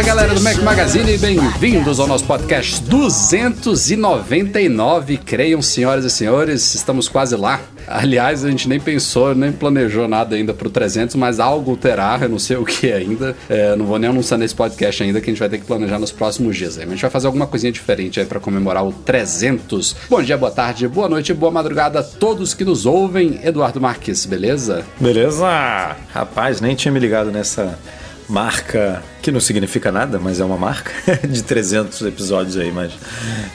Fala galera do Mac Magazine, bem-vindos ao nosso podcast 299. Creiam, senhoras e senhores, estamos quase lá. Aliás, a gente nem pensou, nem planejou nada ainda pro 300, mas algo terá, eu não sei o que ainda. É, não vou nem anunciar nesse podcast ainda, que a gente vai ter que planejar nos próximos dias. Aí. A gente vai fazer alguma coisinha diferente aí para comemorar o 300. Bom dia, boa tarde, boa noite, boa madrugada a todos que nos ouvem. Eduardo Marques, beleza? Beleza? Rapaz, nem tinha me ligado nessa marca que não significa nada, mas é uma marca de 300 episódios aí, mas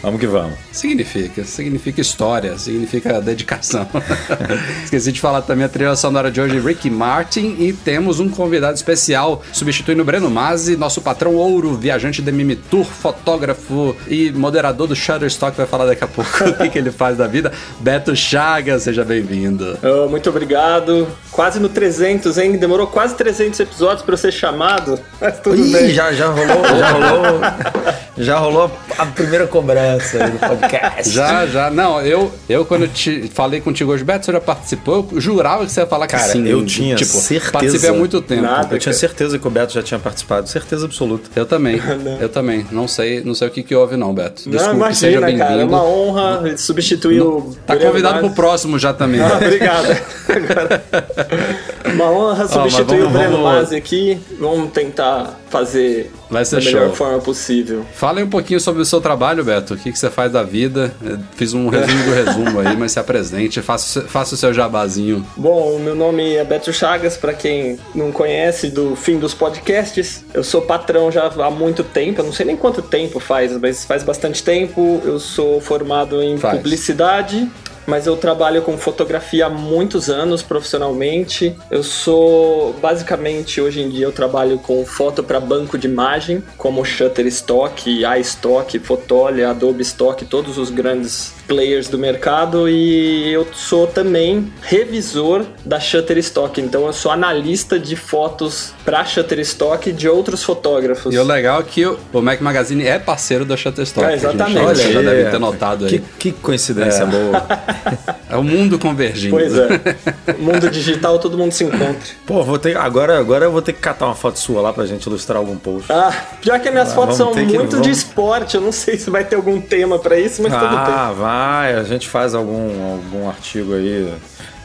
vamos que vamos. Significa, significa história, significa dedicação. Esqueci de falar também a trilha sonora de hoje, Ricky Martin, e temos um convidado especial substituindo o Breno Mazzi, nosso patrão ouro, viajante de Mimi Tour, fotógrafo e moderador do Shutterstock, vai falar daqui a pouco o que, que ele faz da vida. Beto Chagas, seja bem-vindo. Oh, muito obrigado. Quase no 300, hein? Demorou quase 300 episódios para eu ser chamado, mas tudo Ih, bem. já, já rolou, já rolou, já rolou a primeira cobrança do podcast. Já, já. Não, eu, eu quando te falei contigo hoje, Beto, você já participou? Eu jurava que você ia falar que Cara, sim. eu tinha tipo, certeza. Participei há muito tempo. Nada. Eu tinha certeza que o Beto já tinha participado, certeza absoluta. Eu também, eu também. Não sei, não sei o que, que houve, não, Beto. Desculpe, não, seja imagina, cara. É bem-vindo. uma honra substituir o. Tá convidado pro próximo já também. Ah, obrigado. Agora, uma honra substituir vamos- o Breno Mazzi aqui. Vamos tentar fazer Vai ser da melhor show. forma possível. Fala aí um pouquinho sobre o seu trabalho, Beto. O que, que você faz da vida? Eu Fiz um resumo do resumo aí, mas se apresente. Faça, faça o seu jabazinho. Bom, meu nome é Beto Chagas, para quem não conhece do fim dos podcasts. Eu sou patrão já há muito tempo, eu não sei nem quanto tempo faz, mas faz bastante tempo. Eu sou formado em Faz. publicidade. Mas eu trabalho com fotografia há muitos anos profissionalmente. Eu sou basicamente hoje em dia eu trabalho com foto para banco de imagem, como Shutterstock, iStock, Fotolia, Adobe Stock, todos os grandes players do mercado e eu sou também revisor da Shutterstock, então eu sou analista de fotos para Shutterstock de outros fotógrafos. E o legal é que o Mac Magazine é parceiro da Shutterstock. É, que a gente- exatamente. Você já deve ter notado que, aí. que coincidência boa. É o mundo convergindo. Pois é. Mundo digital, todo mundo se encontra. Pô, vou ter, agora, agora eu vou ter que catar uma foto sua lá pra gente ilustrar algum post. Ah, pior que as minhas Ah, fotos são que- muito de vamos- esporte, eu não sei se vai ter algum tema para isso, mas tudo bem. Ah, vai, a gente faz algum, algum artigo aí.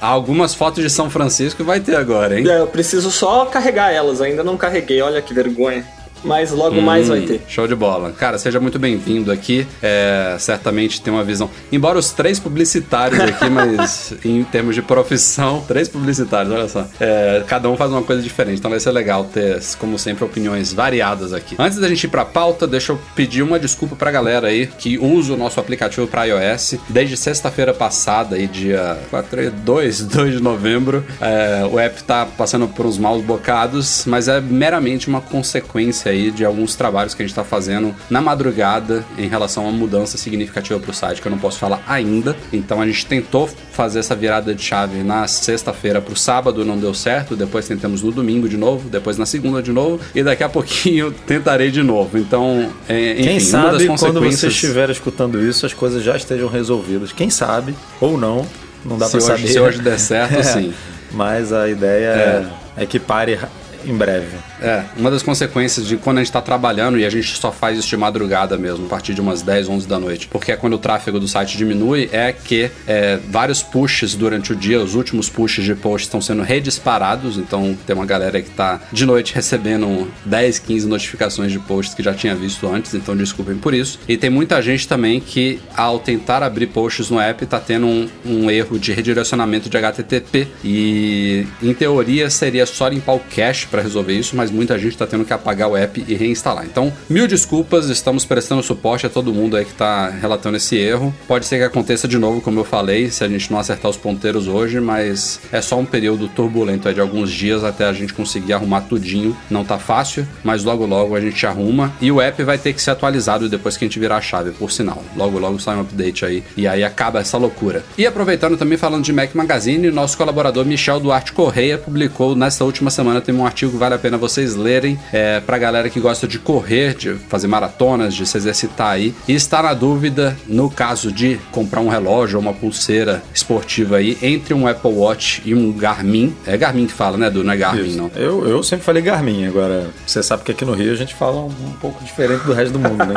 Algumas fotos de São Francisco vai ter agora, hein? É, eu preciso só carregar elas, ainda não carreguei, olha que vergonha. Mas logo mais vai ter. Show de bola. Cara, seja muito bem-vindo aqui. É, certamente tem uma visão. Embora os três publicitários aqui, mas em termos de profissão, três publicitários, olha só. É, cada um faz uma coisa diferente. Então vai ser legal ter, como sempre, opiniões variadas aqui. Antes da gente ir pra pauta, deixa eu pedir uma desculpa pra galera aí que usa o nosso aplicativo para iOS. Desde sexta-feira passada, aí, dia 4, 2, 2 de novembro, é, o app tá passando por uns maus bocados, mas é meramente uma consequência aí de alguns trabalhos que a gente tá fazendo na madrugada em relação a uma mudança significativa pro site, que eu não posso falar ainda. Então a gente tentou fazer essa virada de chave na sexta-feira pro sábado, não deu certo. Depois tentamos no domingo de novo, depois na segunda de novo, e daqui a pouquinho tentarei de novo. Então, é, enfim, Quem uma das sabe quando você consequências. estiver escutando isso, as coisas já estejam resolvidas. Quem sabe, ou não, não dá hoje- saber. se hoje der certo, É, sim. Mas a ideia é, é que pare em breve. É, uma das consequências de quando a gente tá trabalhando e a gente só faz isso de madrugada mesmo, a partir de umas 10, 11 da noite, porque é quando o tráfego do site diminui, é que é, vários pushes durante o dia, os últimos pushes de post estão sendo redisparados, então tem uma galera que tá de noite recebendo 10, 15 notificações de posts que já tinha visto antes, então desculpem por isso. E tem muita gente também que, ao tentar abrir posts no app, tá tendo um, um erro de redirecionamento de HTTP e, em teoria, seria só limpar o cache para resolver isso, mas muita gente está tendo que apagar o app e reinstalar. Então, mil desculpas, estamos prestando suporte a todo mundo aí que está relatando esse erro. Pode ser que aconteça de novo, como eu falei, se a gente não acertar os ponteiros hoje, mas é só um período turbulento aí de alguns dias até a gente conseguir arrumar tudinho. Não tá fácil, mas logo logo a gente arruma e o app vai ter que ser atualizado depois que a gente virar a chave, por sinal. Logo logo sai um update aí e aí acaba essa loucura. E aproveitando também falando de Mac Magazine, nosso colaborador Michel Duarte Correia publicou nesta última semana tem um artigo que vale a pena vocês lerem é, pra galera que gosta de correr, de fazer maratonas, de se exercitar aí e está na dúvida no caso de comprar um relógio ou uma pulseira esportiva aí entre um Apple Watch e um Garmin. É Garmin que fala, né, Du? Não é Garmin, Isso. não. Eu, eu sempre falei Garmin, agora você sabe que aqui no Rio a gente fala um, um pouco diferente do resto do mundo, né?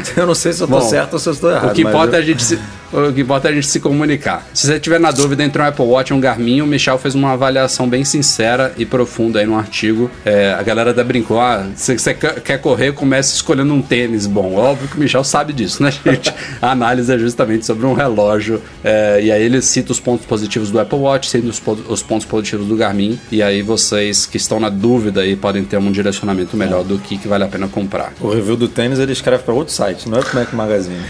Então, eu não sei se eu tô Bom, certo ou se eu estou errado. O que, importa é eu- a gente se, o que importa é a gente se comunicar. Se você tiver na dúvida entre um Apple Watch e um Garmin, o Michel fez uma avaliação bem sincera e profunda aí no artigo. É, a galera até brincou: ah, se você quer correr, comece escolhendo um tênis bom. Óbvio que o Michel sabe disso, né, gente? A análise é justamente sobre um relógio. é, e aí ele cita os pontos positivos do Apple Watch, cita os, os pontos positivos do Garmin. E aí vocês que estão na dúvida aí podem ter um direcionamento melhor do que, que vale a pena comprar. O review do tênis ele escreve para outro site, não é pro Mac Magazine.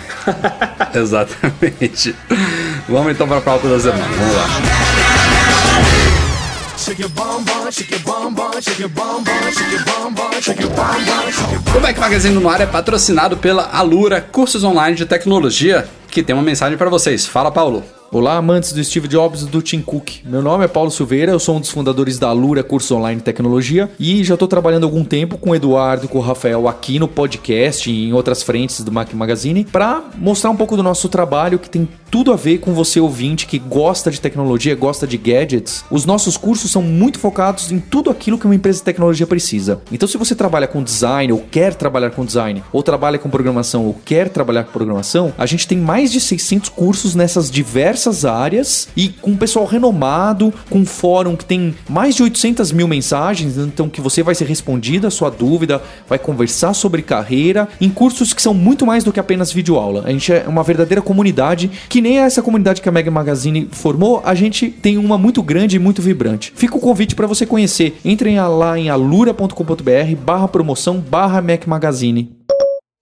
Exatamente. Vamos então para a pauta da semana. Vamos lá. O Mac Magazine no ar é patrocinado pela Alura Cursos Online de Tecnologia, que tem uma mensagem para vocês. Fala, Paulo. Olá, amantes do Steve Jobs e do Tim Cook. Meu nome é Paulo Silveira, eu sou um dos fundadores da Alura Curso Online Tecnologia e já estou trabalhando algum tempo com o Eduardo e com o Rafael aqui no podcast e em outras frentes do Mac Magazine para mostrar um pouco do nosso trabalho que tem tudo a ver com você ouvinte que gosta de tecnologia, gosta de gadgets. Os nossos cursos são muito focados em tudo aquilo que uma empresa de tecnologia precisa. Então, se você trabalha com design ou quer trabalhar com design, ou trabalha com programação ou quer trabalhar com programação, a gente tem mais de 600 cursos nessas diversas áreas e com pessoal renomado, com um fórum que tem mais de 800 mil mensagens, então que você vai ser respondido a sua dúvida, vai conversar sobre carreira, em cursos que são muito mais do que apenas videoaula. A gente é uma verdadeira comunidade, que nem essa comunidade que a Mega Magazine formou, a gente tem uma muito grande e muito vibrante. Fica o convite para você conhecer. Entrem lá em alura.com.br barra promoção barra Mac Magazine.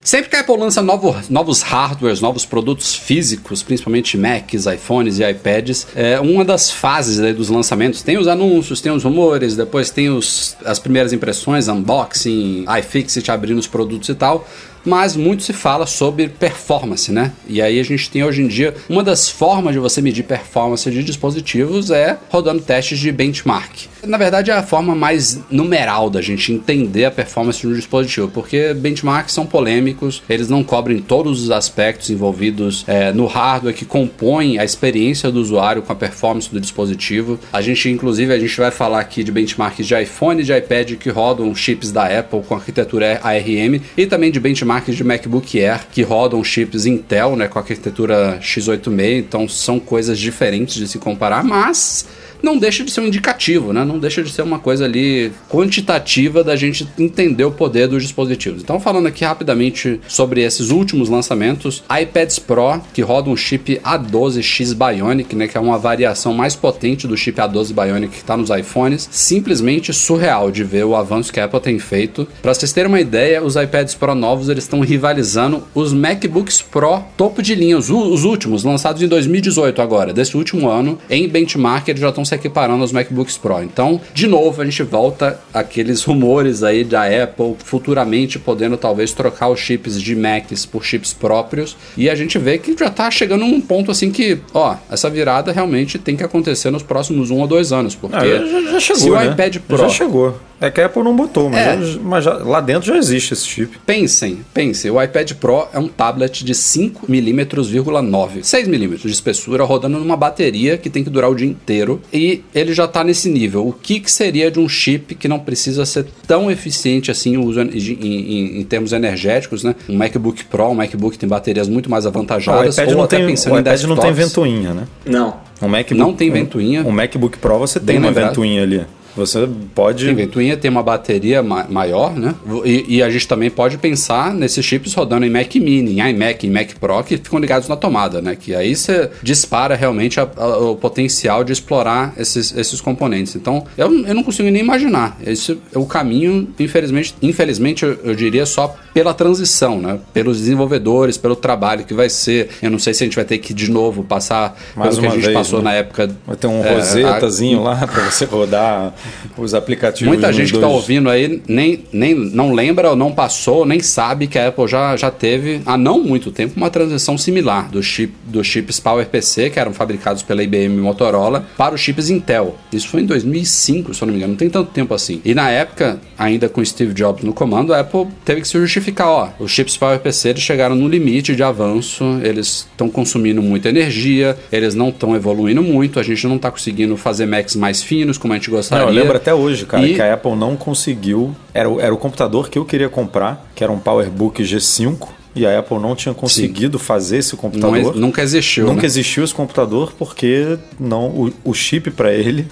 Sempre que a Apple lança novo- novos hardwares, novos produtos físicos, principalmente Macs, iPhones e iPads, é uma das fases dos lançamentos tem os anúncios, tem os rumores, depois tem os, as primeiras impressões, unboxing, iFixit abrindo os produtos e tal. Mas muito se fala sobre performance, né? E aí a gente tem hoje em dia uma das formas de você medir performance de dispositivos é rodando testes de benchmark. Na verdade, é a forma mais numeral da gente entender a performance de um dispositivo, porque benchmarks são polêmicos, eles não cobrem todos os aspectos envolvidos é, no hardware que compõem a experiência do usuário com a performance do dispositivo. A gente, inclusive, a gente vai falar aqui de benchmarks de iPhone e de iPad que rodam chips da Apple com arquitetura ARM e também de benchmarks de MacBook Air que rodam chips Intel, né, com arquitetura x86. Então são coisas diferentes de se comparar, mas não deixa de ser um indicativo, né? Não deixa de ser uma coisa ali quantitativa da gente entender o poder dos dispositivos. Então, falando aqui rapidamente sobre esses últimos lançamentos, iPads Pro, que roda um chip A12X Bionic, né? Que é uma variação mais potente do chip A12 Bionic que está nos iPhones. Simplesmente surreal de ver o avanço que a Apple tem feito. Para vocês terem uma ideia, os iPads Pro novos eles estão rivalizando os MacBooks Pro topo de linha, os, os últimos, lançados em 2018 agora, desse último ano, em benchmark eles já estão se equiparando aos MacBooks Pro. Então, de novo, a gente volta aqueles rumores aí da Apple futuramente podendo talvez trocar os chips de Macs por chips próprios. E a gente vê que já tá chegando num ponto assim que, ó, essa virada realmente tem que acontecer nos próximos um ou dois anos. Porque Ah, já, já chegou, se o né? iPad Pro. Já chegou. É que a Apple não botou, mas, É. já- mas já- lá dentro já existe esse chip. Pensem, pensem, o iPad Pro é um tablet de 5mm,9, 6mm de espessura, rodando numa bateria que tem que durar o dia inteiro e ele já tá nesse nível. O que, que seria de um chip que não precisa ser tão eficiente assim o uso em, em- em termos energéticos, né? Um MacBook Pro, um MacBook tem baterias muito mais Ah, o avantajadas, iPad, ou não até tem, pensando o em iPad não tem ventoinha, né? Não. Um MacBook, Não tem um- ventoinha. Um, MacBook Pro você tem uma ventoinha ali. Você pode. Sim, ventoinha tem uma bateria ma maior, né? E, e, a gente também pode pensar nesses chips rodando em Mac Mini, em iMac, em Mac Pro, que ficam ligados na tomada, né? Que aí você dispara realmente a, a, o potencial de explorar esses, esses componentes. Então, eu, eu não consigo nem imaginar. Esse é o caminho, infelizmente, infelizmente eu, eu diria só pela transição, né? Pelos desenvolvedores, pelo trabalho que vai ser. Eu não sei se a gente vai ter que de novo passar Mais pelo que a gente vez, passou né? na época. Vai ter um é, rosetazinho a... lá para você rodar os aplicativos. Muita gente que está ouvindo aí nem, nem não lembra ou não passou, nem sabe que a Apple já, já teve há não muito tempo uma transição similar dos chip, do chips PowerPC, que eram fabricados pela IBM e Motorola, para os chips Intel. Isso foi em 2005, se eu não me engano, não tem tanto tempo assim. E na época, ainda com Steve Jobs no comando, a Apple teve que se justificar, ó, os chips PowerPC eles chegaram no limite de avanço, eles estão consumindo muita energia, eles não estão evoluindo muito, a gente não está conseguindo fazer Macs mais finos como a gente gostaria. Eu lembro até hoje, cara, e... que a Apple não conseguiu, era, era o computador que eu queria comprar, que era um PowerBook G5, e a Apple não tinha conseguido Sim. fazer esse computador. Não, nunca existiu. Nunca né? existiu esse computador porque não o, o chip para ele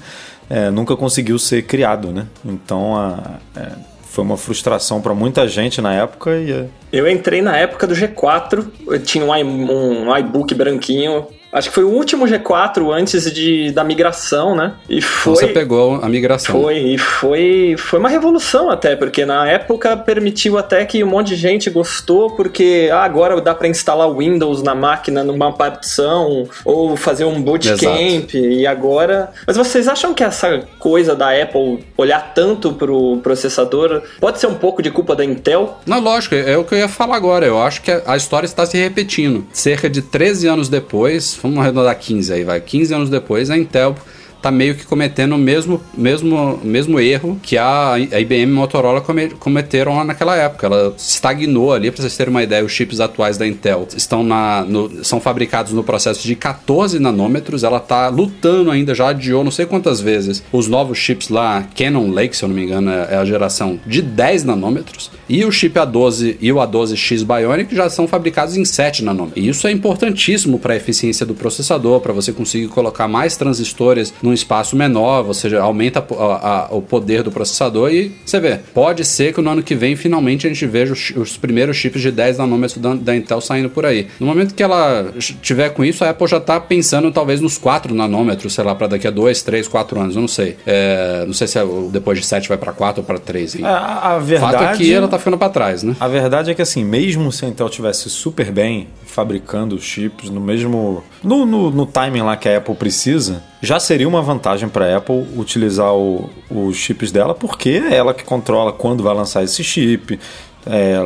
é, nunca conseguiu ser criado, né? Então a, é, foi uma frustração para muita gente na época e eu entrei na época do G4, eu tinha um, um, um iBook branquinho, Acho que foi o último G4 antes de, da migração, né? E foi. Você pegou a migração. Foi, e foi, foi uma revolução até, porque na época permitiu até que um monte de gente gostou, porque ah, agora dá para instalar Windows na máquina numa partição, ou fazer um bootcamp, e agora. Mas vocês acham que essa coisa da Apple olhar tanto pro processador pode ser um pouco de culpa da Intel? Não, lógico, é o que eu ia falar agora. Eu acho que a história está se repetindo. Cerca de 13 anos depois vamos arredondar 15 aí, vai. 15 anos depois, a Intel tá meio que cometendo o mesmo, mesmo, mesmo erro que a, a IBM e Motorola come, cometeram lá naquela época. Ela estagnou ali, para vocês terem uma ideia, os chips atuais da Intel estão na, no, são fabricados no processo de 14 nanômetros. Ela tá lutando ainda, já adiou não sei quantas vezes os novos chips lá, Canon Lake, se eu não me engano, é a geração de 10 nanômetros. E o chip A12 e o A12X Bionic já são fabricados em 7 nanômetros. E isso é importantíssimo para a eficiência do processador, para você conseguir colocar mais transistores num espaço menor, você aumenta a, a, o poder do processador e você vê, pode ser que no ano que vem finalmente a gente veja os, os primeiros chips de 10 nanômetros da, da, Intel saindo por aí. No momento que ela tiver com isso, a Apple já está pensando talvez nos 4 nanômetros, sei lá, para daqui a 2, 3, 4 anos, eu não sei. É, não sei se é, depois de 7 vai para 4 ou para 3. Hein? A, a verdade... Fato é que ela tá ficando para trás, né? A verdade é que assim, mesmo se a Intel tivesse super bem fabricando os chips no mesmo no, no, no timing lá que a Apple precisa, já seria uma vantagem para a Apple utilizar o, os chips dela, porque é ela que controla quando vai lançar esse chip, é,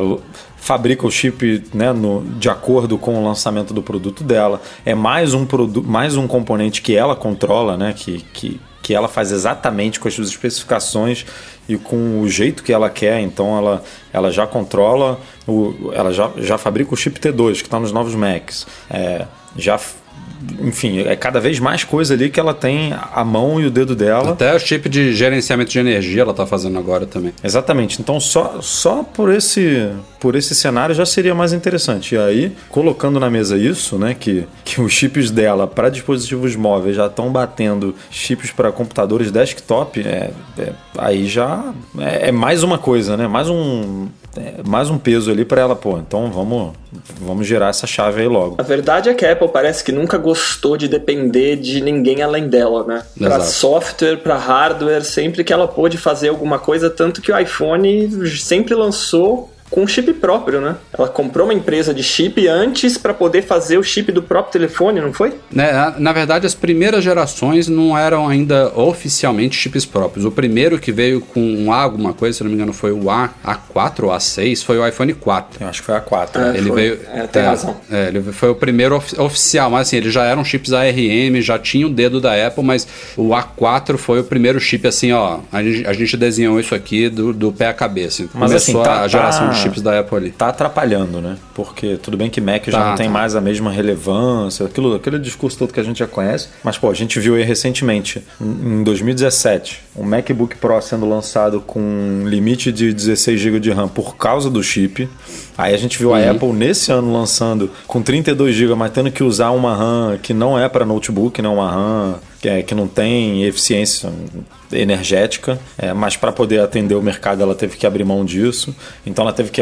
fabrica o chip né, no, de acordo com o lançamento do produto dela. É mais um, mais um componente que ela controla, né, que, que, que ela faz exatamente com as suas especificações e com o jeito que ela quer. Então ela, ela já controla, o, ela já, já fabrica o chip T2 que está nos novos Macs. É, já enfim, é cada vez mais coisa ali que ela tem a mão e o dedo dela. Até o chip de gerenciamento de energia ela está fazendo agora também. Exatamente. Então só, só por esse por esse cenário já seria mais interessante. E aí, colocando na mesa isso, né, que, que os chips dela para dispositivos móveis já estão batendo chips para computadores desktop, é, é, aí já é, é mais uma coisa, né? Mais um mais um peso ali para ela, pô. Então vamos, vamos girar essa chave aí logo. A verdade é que a Apple parece que nunca gostou de depender de ninguém além dela, né? Para software, para hardware, sempre que ela pôde fazer alguma coisa, tanto que o iPhone sempre lançou com um chip próprio, né? Ela comprou uma empresa de chip antes para poder fazer o chip do próprio telefone, não foi? Né, na verdade, as primeiras gerações não eram ainda oficialmente chips próprios. O primeiro que veio com um A, alguma coisa, se não me engano, foi o A, A4 ou A6, foi o iPhone 4. Eu acho que foi A4. É, ele foi. veio. É, tem é, razão. É, ele foi o primeiro of, oficial, mas assim, eles já eram chips ARM, já tinha o dedo da Apple, mas o A4 foi o primeiro chip assim, ó. A gente, a gente desenhou isso aqui do, do pé à cabeça. Então, mas assim, tá, a geração tá... de chips da Apple ali. Tá atrapalhando, né? Porque tudo bem que Mac tá, já não tem tá. mais a mesma relevância, aquilo, aquele discurso todo que a gente já conhece. Mas, pô, a gente viu aí recentemente, em 2017, um MacBook Pro sendo lançado com limite de 16 GB de RAM por causa do chip. Aí a gente viu a Apple nesse ano lançando com 32 GB, mas tendo que usar uma RAM que não é para notebook, não uma RAM que, é, que não tem eficiência energética, é, mas para poder atender o mercado ela teve que abrir mão disso. Então ela teve que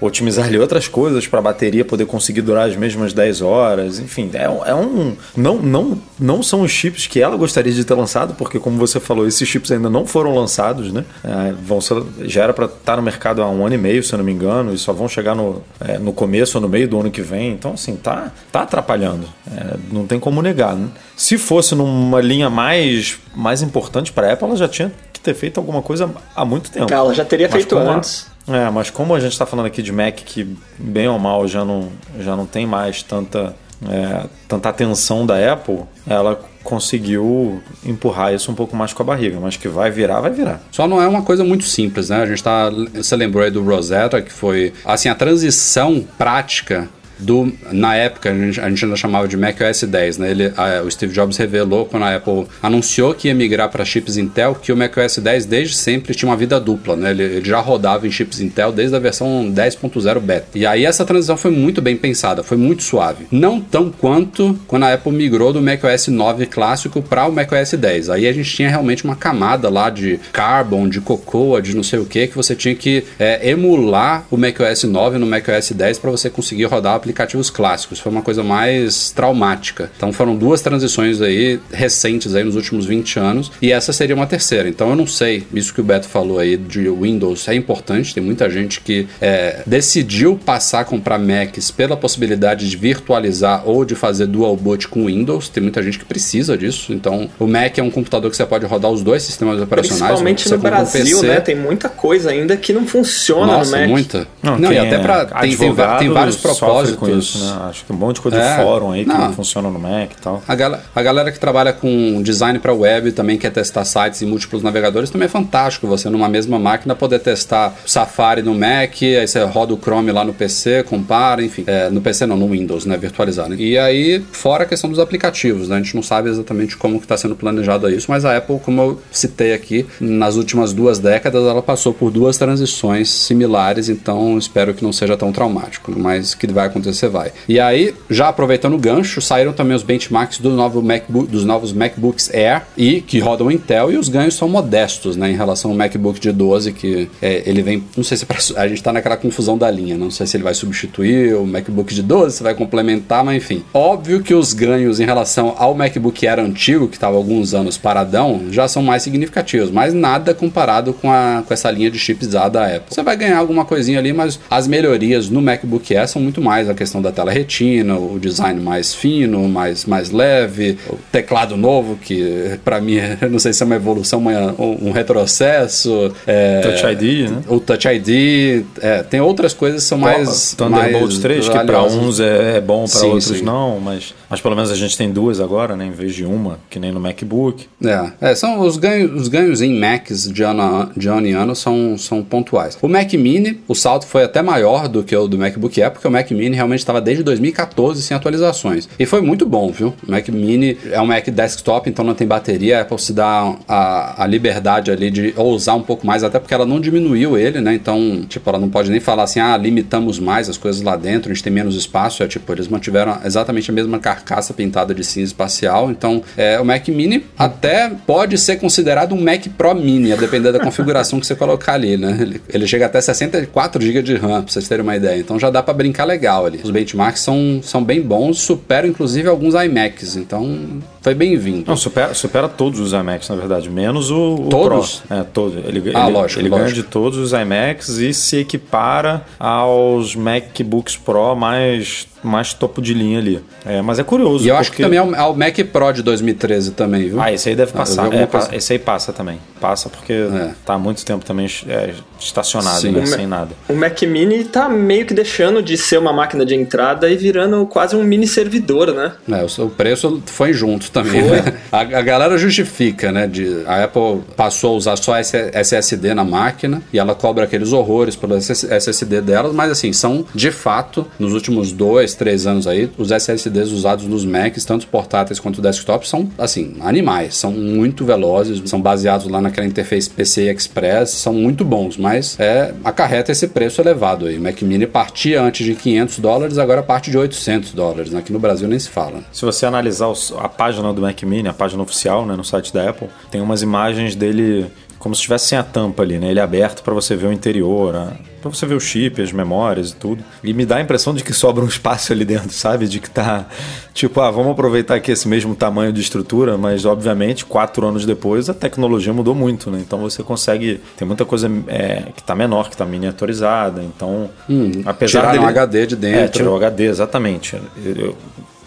otimizar ali outras coisas para a bateria poder conseguir durar as mesmas 10 horas. Enfim, é, é, um. Não, não, não são os chips que ela gostaria de ter lançado, porque, como você falou, esses chips ainda não foram lançados, né? É, vão ser, já era para estar tá no mercado há um ano e meio, se eu não me engano, e só vão chegar no, é, no começo ou no meio do ano que vem. Então, assim, tá, tá atrapalhando. É, não tem como negar. Né? Se fosse numa linha mais, mais importante para a Apple, ela já tinha que ter feito alguma coisa há muito tempo. Ela já teria Mas feito antes. É, mas como a gente está falando aqui de Mac que bem ou mal já não, já não tem mais tanta, é, tanta atenção da Apple, ela conseguiu empurrar isso um pouco mais com a barriga, mas que vai virar, vai virar. Só não é uma coisa muito simples, né? A gente tá, você lembrou aí do Rosetta, que foi assim a transição prática do na época a gente, a gente ainda chamava de Mac OS 10, né? Ele, a, o Steve Jobs revelou quando a Apple anunciou que ia migrar para chips Intel que o Mac OS 10 desde sempre tinha uma vida dupla, né? Ele, ele já rodava em chips Intel desde a versão 10.0 beta. E aí essa transição foi muito bem pensada, foi muito suave. Não tão quanto quando a Apple migrou do Mac OS 9 clássico para o Mac OS 10. Aí a gente tinha realmente uma camada lá de Carbon, de Cocoa, de não sei o que, que você tinha que é, emular o Mac OS 9 no Mac OS 10 para você conseguir rodar o aplicativos clássicos. Foi uma coisa mais traumática. Então foram duas transições aí recentes aí nos últimos 20 anos e essa seria uma terceira. Então eu não sei, isso que o Beto falou aí de Windows é importante. Tem muita gente que é, decidiu passar a comprar Macs pela possibilidade de virtualizar ou de fazer dual boot com Windows. Tem muita gente que precisa disso. Então o Mac é um computador que você pode rodar os dois sistemas operacionais. Principalmente no Brasil, um né? Tem muita coisa ainda que não funciona Nossa, no Mac. muita. Não, não e até para tem, tem, tem, vários propósitos com isso, né? Acho que um monte de coisa é, de fórum aí que não, funciona no Mac e tal. A, gal a galera que trabalha com design para web também quer testar sites em múltiplos navegadores também é fantástico você numa mesma máquina poder testar Safari no Mac, aí você roda o Chrome lá no PC, compara, enfim. É, no PC não, no Windows, né? Virtualizado. E aí, fora a questão dos aplicativos, né? A gente não sabe exatamente como que está sendo planejado isso, mas a Apple, como eu citei aqui, nas últimas duas décadas ela passou por duas transições similares, então espero que não seja tão traumático, mas que vai acontecer vai. E aí, já aproveitando o gancho, saíram também os benchmarks do novo MacBook, dos novos MacBooks Air e que rodam Intel e os ganhos são modestos, né, em relação ao MacBook de 12 que é, ele vem, não sei se é pra, a gente tá naquela confusão da linha, não sei se ele vai substituir o MacBook de 12, se vai complementar, mas enfim. Óbvio que os ganhos em relação ao MacBook Air antigo, que estava alguns anos paradão, já são mais significativos, mas nada comparado com, a, com essa linha de chips da Apple. Você vai ganhar alguma coisinha ali, mas as melhorias no MacBook Air são muito mais a questão da tela retina, o design mais fino, mais, mais leve, o teclado novo, que para mim, não sei se é uma evolução, um, um retrocesso. É, Touch ID, né? O Touch ID. É, tem outras coisas que são mais. Thunderbolt mais 3, que para uns é, é bom, para outros sim. não, mas, mas pelo menos a gente tem duas agora, né? Em vez de uma, que nem no MacBook. É, é são os ganhos, os ganhos em Macs de ano, de ano em ano são, são pontuais. O Mac Mini, o salto foi até maior do que o do MacBook Air, porque o Mac Mini realmente estava desde 2014 sem atualizações. E foi muito bom, viu? O Mac Mini é um Mac desktop, então não tem bateria, a Apple se dá a, a liberdade ali de ousar um pouco mais, até porque ela não diminuiu ele, né? Então, tipo, ela não pode nem falar assim, ah, limitamos mais as coisas lá dentro, a gente tem menos espaço. É tipo, eles mantiveram exatamente a mesma carcaça pintada de cinza espacial. Então, é, o Mac Mini até pode ser considerado um Mac Pro Mini, a depender da configuração que você colocar ali, né? Ele, ele chega até 64 GB de RAM, pra vocês terem uma ideia. Então já dá para brincar legal ali. Os benchmarks são, são bem bons, superam inclusive alguns iMacs, então foi bem-vindo. Não, supera, supera todos os iMacs, na verdade, menos o, o todos? Pro. É, todo. Ele, ah, ele, lógico, ele lógico. ganha de todos os iMacs e se equipara aos MacBooks Pro mais mais topo de linha ali. É, mas é curioso. E eu porque... acho que também é o, é o, Mac Pro de 2013 também, viu? Ah, esse aí deve passar. É. Esse aí passa também. Passa porque é. tá há muito tempo também é, estacionado, né, sem nada. O Mac Mini tá meio que deixando de ser uma máquina de entrada e virando quase um mini servidor, né? É, o, preço foi junto também. Foi. Né? A, a, galera justifica, né? De, a Apple passou a usar só SSD na máquina e ela cobra aqueles horrores pelo SSD delas, mas assim, são de fato, nos últimos dois, três anos aí, os SSDs usados nos Macs, tanto portáteis quanto desktop, são, assim, animais. São muito velozes, são baseados lá naquela interface PCI Express, são muito bons, mas é, acarreta esse preço elevado aí. O Mac Mini partia antes de 500 dólares, agora parte de 800 dólares. Aqui no Brasil nem se fala. Se você analisar a página do Mac Mini, a página oficial, né, no site da Apple, tem umas imagens dele como se estivesse sem a tampa ali, né? Ele é aberto para você ver o interior, para você ver o chip, as memórias e tudo. E me dá a impressão de que sobra um espaço ali dentro, sabe? De que tá tipo, ah, vamos aproveitar aqui esse mesmo tamanho de estrutura, mas obviamente quatro anos depois a tecnologia mudou muito, né? Então você consegue tem muita coisa é, que tá menor, que tá miniaturizada. Então, hum, apesar dele, um HD de dentro, é, tirou o HD exatamente. Eu,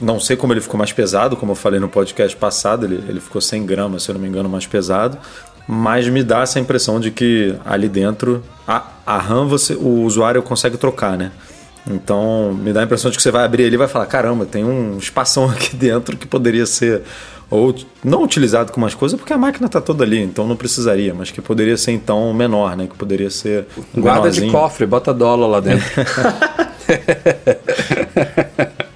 não sei como ele ficou mais pesado, como eu falei no podcast passado, ele, ele ficou 100 gramas, se eu não me engano, mais pesado mas me dá essa impressão de que ali dentro a, a RAM você, o usuário consegue trocar, né? Então me dá a impressão de que você vai abrir ele e vai falar: caramba, tem um espação aqui dentro que poderia ser ou não utilizado com umas coisas porque a máquina está toda ali, então não precisaria, mas que poderia ser então menor, né? Que poderia ser guarda de cofre, bota dólar lá dentro.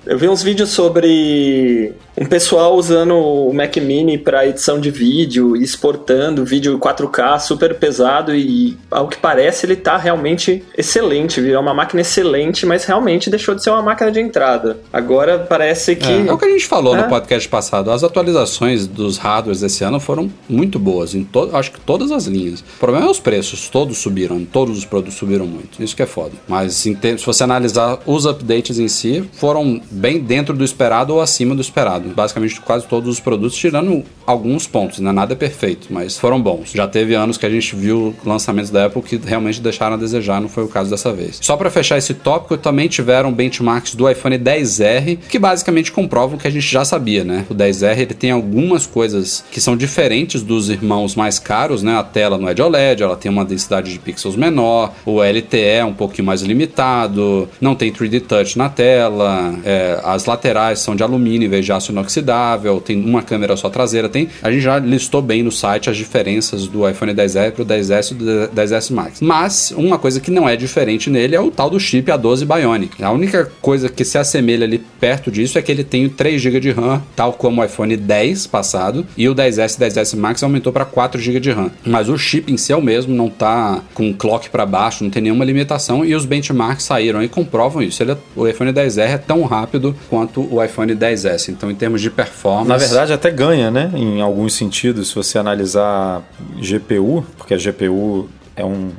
Eu vi uns vídeos sobre um pessoal usando o Mac Mini para edição de vídeo exportando vídeo 4K super pesado e ao que parece ele tá realmente excelente, virou uma máquina excelente, mas realmente deixou de ser uma máquina de entrada. Agora parece que é, é o que a gente falou é. no podcast passado, as atualizações dos hardwares desse ano foram muito boas em todo, acho que todas as linhas. O problema é os preços, todos subiram, todos os produtos subiram muito. Isso que é foda. Mas se você analisar os updates em si, foram bem dentro do esperado ou acima do esperado basicamente quase todos os produtos, tirando alguns pontos, né? Nada é perfeito, mas foram bons. Já teve anos que a gente viu lançamentos da Apple que realmente deixaram a desejar, não foi o caso dessa vez. Só para fechar esse tópico, também tiveram benchmarks do iPhone 10R, que basicamente comprovam o que a gente já sabia, né? O 10R ele tem algumas coisas que são diferentes dos irmãos mais caros, né? A tela não é de OLED, ela tem uma densidade de pixels menor, o LTE é um pouquinho mais limitado, não tem 3D Touch na tela, é, as laterais são de alumínio em vez de aço inoxidável, tem uma câmera só traseira, tem. A gente já listou bem no site as diferenças do iPhone 10R pro 10S e do 10S Max. Mas uma coisa que não é diferente nele é o tal do chip A12 Bionic. A única coisa que se assemelha ali perto disso é que ele tem 3 GB de RAM, tal como o iPhone 10 passado, e o 10S e 10S Max aumentou para 4 GB de RAM. Mas o chip em si é o mesmo, não tá com clock para baixo, não tem nenhuma limitação e os benchmarks saíram e comprovam isso. Ele é, o iPhone 10R é tão rápido quanto o iPhone 10S. Então, em termos de performance. Na verdade, até ganha, né? Em alguns sentidos, se você analisar GPU, porque a GPU é um,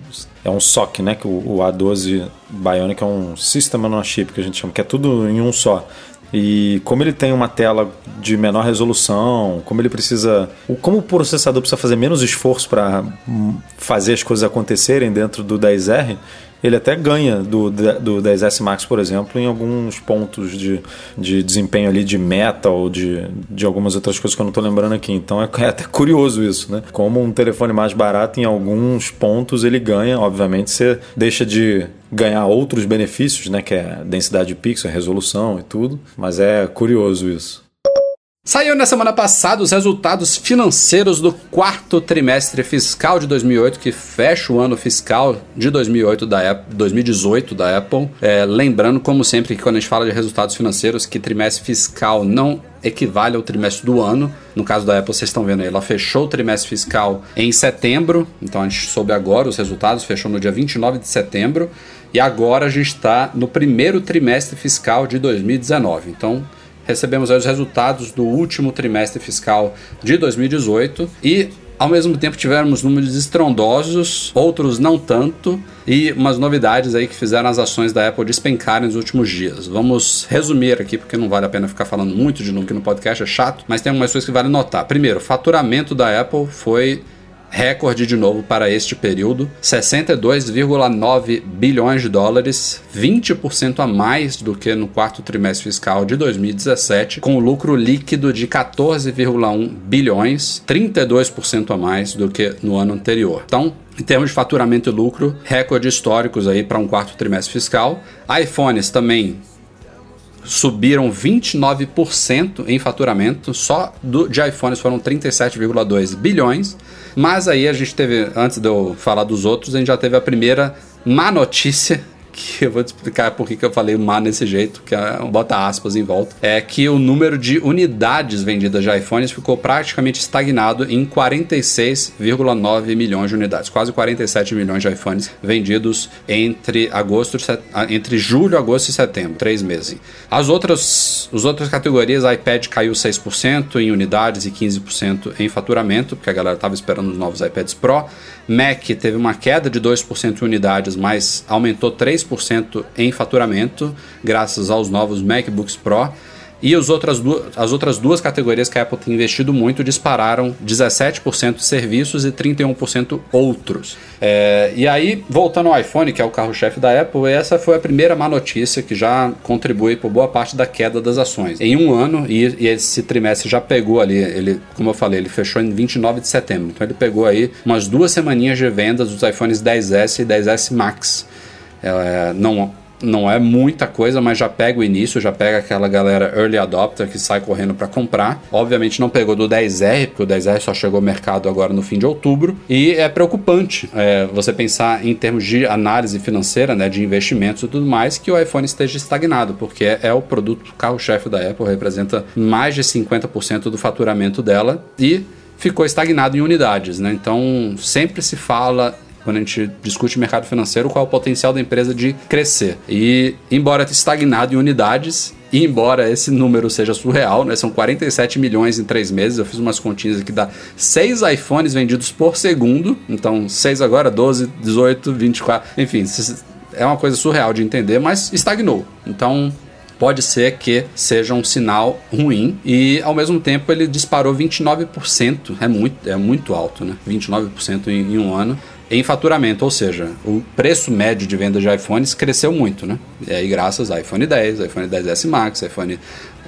é um SOC, né? Que o, o A12 Bionic é um System on Chip, que a gente chama, que é tudo em um só. E como ele tem uma tela de menor resolução, como ele precisa. Como o processador precisa fazer menos esforço para fazer as coisas acontecerem dentro do 10R, ele até ganha do, do 10S Max, por exemplo, em alguns pontos de, de desempenho ali de meta ou de, de algumas outras coisas que eu não estou lembrando aqui. Então é, é, até curioso isso, né? Como um telefone mais barato, em alguns pontos ele ganha, obviamente você deixa de ganhar outros benefícios, né? Que é densidade de pixel, resolução e tudo, mas é curioso isso. Saiu na semana passada os resultados financeiros do quarto trimestre fiscal de 2008, que fecha o ano fiscal de 2008 da Apple, 2018 da Apple. É, lembrando, como sempre, que quando a gente fala de resultados financeiros, que trimestre fiscal não equivale ao trimestre do ano. No caso da Apple, vocês estão vendo aí, ela fechou o trimestre fiscal em setembro, então a gente soube agora os resultados, fechou no dia 29 de setembro, e agora a gente está no primeiro trimestre fiscal de 2019. Então, recebemos os resultados do último trimestre fiscal de 2018 e ao mesmo tempo tivemos números estrondosos, outros não tanto, e umas novidades aí que fizeram as ações da Apple despencarem nos últimos dias. Vamos resumir aqui, porque não vale a pena ficar falando muito de aqui no podcast, é chato, mas tem algumas coisas que vale notar. Primeiro, o faturamento da Apple foi recorde de novo para este período, 62,9 bilhões de dólares, 20% a mais do que no quarto trimestre fiscal de 2017, com lucro líquido de 14,1 bilhões, 32% a mais do que no ano anterior. Então, em termos de faturamento e lucro, recordes históricos aí para um quarto trimestre fiscal. iPhones também subiram 29% em faturamento, só do, de iPhones foram 37,2 bilhões. Mas aí a gente teve, antes de eu falar dos outros, a gente já teve a primeira má notícia que eu vou te explicar por que eu falei má nesse jeito, que é, bota aspas em volta, é que o número de unidades vendidas de iPhones ficou praticamente estagnado em 46,9 milhões de unidades, quase 47 milhões de iPhones vendidos entre agosto, entre julho, agosto e setembro, três meses. As outras, as outras categorias, iPad caiu 6% em unidades e 15% em faturamento, porque a galera estava esperando os novos iPads Pro. Mac teve uma queda de 2% em unidades, mas aumentou 3% em faturamento, graças aos novos MacBooks Pro. E as outras, duas, as outras duas categorias que a Apple tem investido muito dispararam 17% serviços e 31% outros. É, e aí, voltando ao iPhone, que é o carro-chefe da Apple, essa foi a primeira má notícia que já contribui por boa parte da queda das ações. Em um ano, e, e esse trimestre já pegou ali, ele, como eu falei, ele fechou em 29 de setembro. Então ele pegou aí umas duas semaninhas de vendas dos iPhones 10S e 10S Max. É, não não é muita coisa, mas já pega o início, já pega aquela galera early adopter que sai correndo para comprar. Obviamente não pegou do 10R, porque o 10R só chegou ao mercado agora no fim de outubro. E é preocupante é, você pensar em termos de análise financeira, né, de investimentos e tudo mais, que o iPhone esteja estagnado, porque é, o produto carro-chefe da Apple, representa mais de 50% do faturamento dela e ficou estagnado em unidades, né? Então sempre se fala quando a gente discute mercado financeiro, qual é o potencial da empresa de crescer. E, embora estagnado em unidades, e embora esse número seja surreal, né, são 47 milhões em três meses, eu fiz umas continhas aqui, dá 6 iPhones vendidos por segundo, então 6 agora, 12, 18, 24, enfim, é uma coisa surreal de entender, mas estagnou. Então, pode ser que seja um sinal ruim e ao mesmo tempo ele disparou 29%, é muito, é muito alto, né? 29% em, em um ano em faturamento, ou seja, o preço médio de venda de iPhones cresceu muito, né? E aí, graças ao iPhone 10, iPhone 10S Max, iPhone.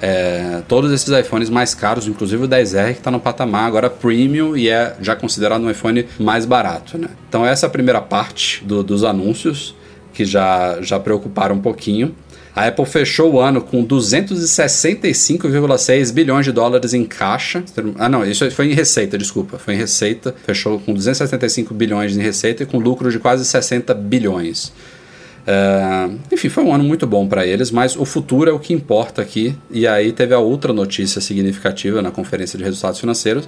É, todos esses iPhones mais caros, inclusive o 10R, que está no patamar agora premium e é já considerado um iPhone mais barato, né? Então, essa é a primeira parte do, dos anúncios, que já, já preocuparam um pouquinho. A Apple fechou o ano com 265,6 bilhões de dólares em caixa. Ah, não, isso foi em receita, desculpa. Foi em receita. Fechou com 275 bilhões em receita e com lucro de quase 60 bilhões. Uh, enfim, foi um ano muito bom para eles, mas o futuro é o que importa aqui. E aí teve a outra notícia significativa na conferência de resultados financeiros,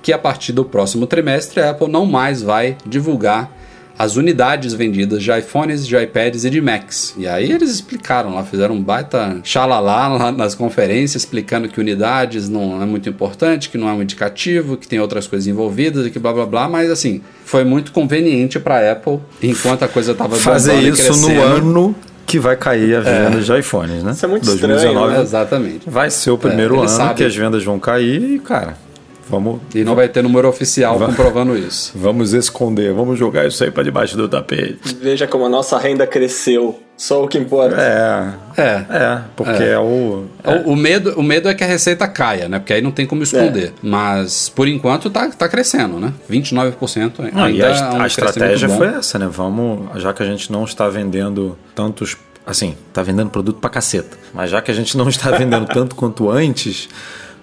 que a partir do próximo trimestre a Apple não mais vai divulgar as unidades vendidas de iPhones, de iPads e de Macs. E aí eles explicaram lá, fizeram um baita xalalá lá nas conferências, explicando que unidades não é muito importante, que não é um indicativo, que tem outras coisas envolvidas e que blá blá blá, mas assim, foi muito conveniente para Apple, enquanto a coisa estava Fazer isso no ano que vai cair a venda é. de iPhones, né? Isso é muito 2019 estranho, né? exatamente. Vai ser o primeiro é, ano que as vendas vão cair e, cara, Vamos, e não vai ter número oficial vamos, comprovando isso. Vamos esconder, vamos jogar isso aí para debaixo do tapete. Veja como a nossa renda cresceu. Só o que importa. É. É. É, porque é, é o, é. o. O, medo, o medo é que a receita caia, né? Porque aí não tem como esconder. É. Mas, por enquanto, tá, tá crescendo, né? 29% não, e a, é um a estratégia foi essa, né? Vamos, já que a gente não está vendendo tantos. Assim, tá vendendo produto pra caceta. Mas já que a gente não está vendendo tanto quanto antes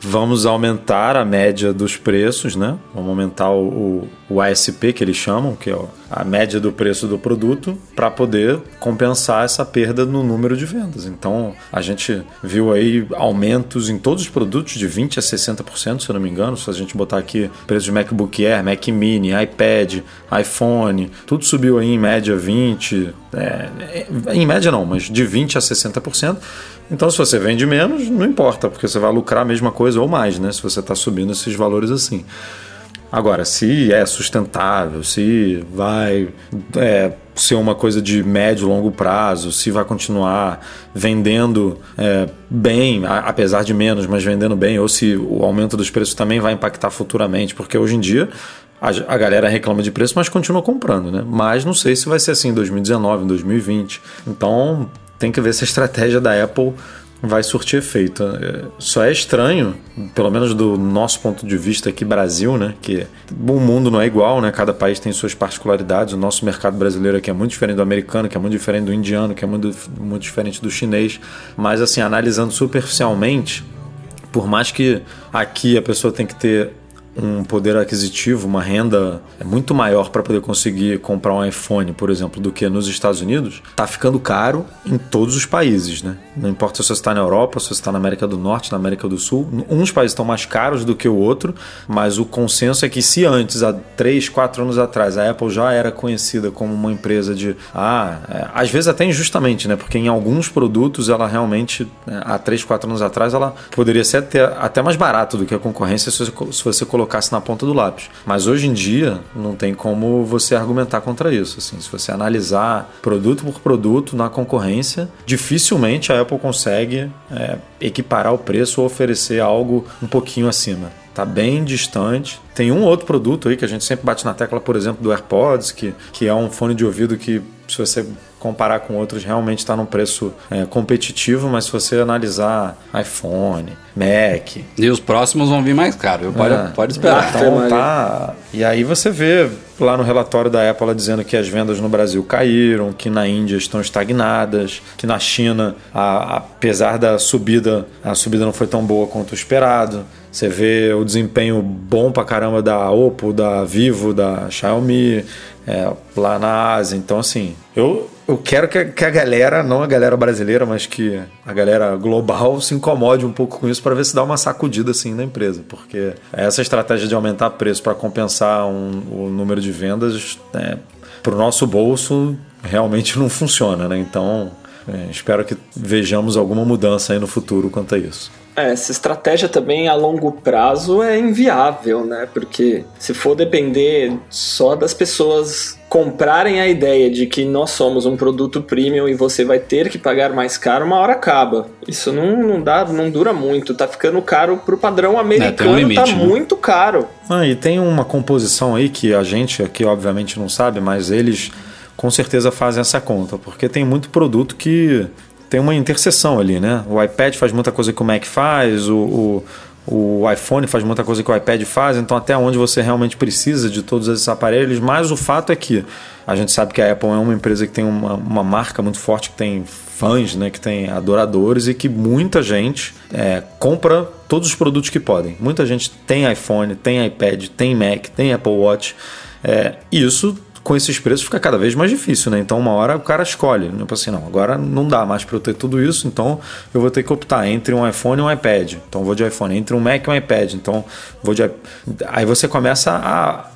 Vamos aumentar a média dos preços, né? Vamos aumentar o, o, ASP que eles chamam, que é a média do preço do produto, para poder compensar essa perda no número de vendas. Então, a gente viu aí aumentos em todos os produtos de 20 a 60%, se eu não me engano. Se a gente botar aqui preço de MacBook Air, Mac Mini, iPad, iPhone, tudo subiu aí em média 20, é, em média não, mas de 20 a 60%. Então, se você vende menos, não importa, porque você vai lucrar a mesma coisa ou mais, né? Se você está subindo esses valores assim. Agora, se é sustentável, se vai é, ser uma coisa de médio e longo prazo, se vai continuar vendendo é, bem, a, apesar de menos, mas vendendo bem, ou se o aumento dos preços também vai impactar futuramente, porque hoje em dia a, a galera reclama de preço, mas continua comprando, né? Mas não sei se vai ser assim em 2019, em 2020. Então, tem que ver se a estratégia da Apple vai surtir efeito. É, só é estranho, pelo menos do nosso ponto de vista aqui Brasil, né, que o mundo não é igual, né? Cada país tem suas particularidades. O nosso mercado brasileiro aqui é muito diferente do americano, que é muito diferente do indiano, que é muito, muito diferente do chinês. Mas assim, analisando superficialmente, por mais que aqui a pessoa tem que ter um poder aquisitivo, uma renda muito maior para poder conseguir comprar um iPhone, por exemplo, do que nos Estados Unidos, está ficando caro em todos os países, né? Não importa se você está na Europa, se você está na América do Norte, na América do Sul, uns países estão mais caros do que o outro, mas o consenso é que se antes, há 3, 4 anos atrás, a Apple já era conhecida como uma empresa de, ah, é, às vezes até injustamente, né? Porque em alguns produtos ela realmente, né, há 3, 4 anos atrás, ela poderia ser até, até mais barato do que a concorrência se você, se você colocasse na ponta do lápis. Mas hoje em dia não tem como você argumentar contra isso. Assim, se você analisar produto por produto na concorrência, dificilmente a Apple consegue é, equiparar o preço ou oferecer algo um pouquinho acima. Está bem distante. Tem um outro produto aí que a gente sempre bate na tecla, por exemplo, do AirPods, que, que é um fone de ouvido que, se você comparar com outros, realmente está num preço é, competitivo, mas se você analisar iPhone, Mac. E os próximos vão vir mais caros, pode, é, pode esperar. Então, tá, e aí você vê lá no relatório da Apple ela dizendo que as vendas no Brasil caíram, que na Índia estão estagnadas, que na China, a, apesar da subida, a subida não foi tão boa quanto o esperado. Você vê o desempenho bom pra caramba da Oppo, da Vivo, da Xiaomi, é, lá na Ásia. Então, assim, eu, eu quero que a, que a, galera, não a galera brasileira, mas que a galera global se incomode um pouco com isso para ver se dá uma sacudida assim na empresa. Porque essa estratégia de aumentar preço para compensar um, o número de vendas, né, para o nosso bolso, realmente não funciona. Né? Então, é, espero que vejamos alguma mudança aí no futuro quanto a isso. É, essa estratégia também a longo prazo é inviável, né? Porque se for depender só das pessoas comprarem a ideia de que nós somos um produto premium e você vai ter que pagar mais caro, uma hora acaba. Isso não, não dá, não dura muito. Tá ficando caro pro padrão americano, é, um limite, tá né? muito caro. Ah, e tem uma composição aí que a gente aqui obviamente não sabe, mas eles com certeza fazem essa conta, porque tem muito produto que tem uma interseção ali, né? O iPad faz muita coisa que o Mac faz, o, o, o, iPhone faz muita coisa que o iPad faz, então até onde você realmente precisa de todos esses aparelhos, mas o fato é que a gente sabe que a Apple é uma empresa que tem uma, uma marca muito forte, que tem fãs, né, que tem adoradores e que muita gente é, compra todos os produtos que podem. Muita gente tem iPhone, tem iPad, tem Mac, tem Apple Watch. É, isso com esses preços fica cada vez mais difícil, né? Então uma hora o cara escolhe, né? tipo assim, não, agora não dá mais para eu ter tudo isso, então eu vou ter que optar entre um iPhone e um iPad. Então vou de iPhone, entre um Mac e um iPad. Então vou de aí você começa a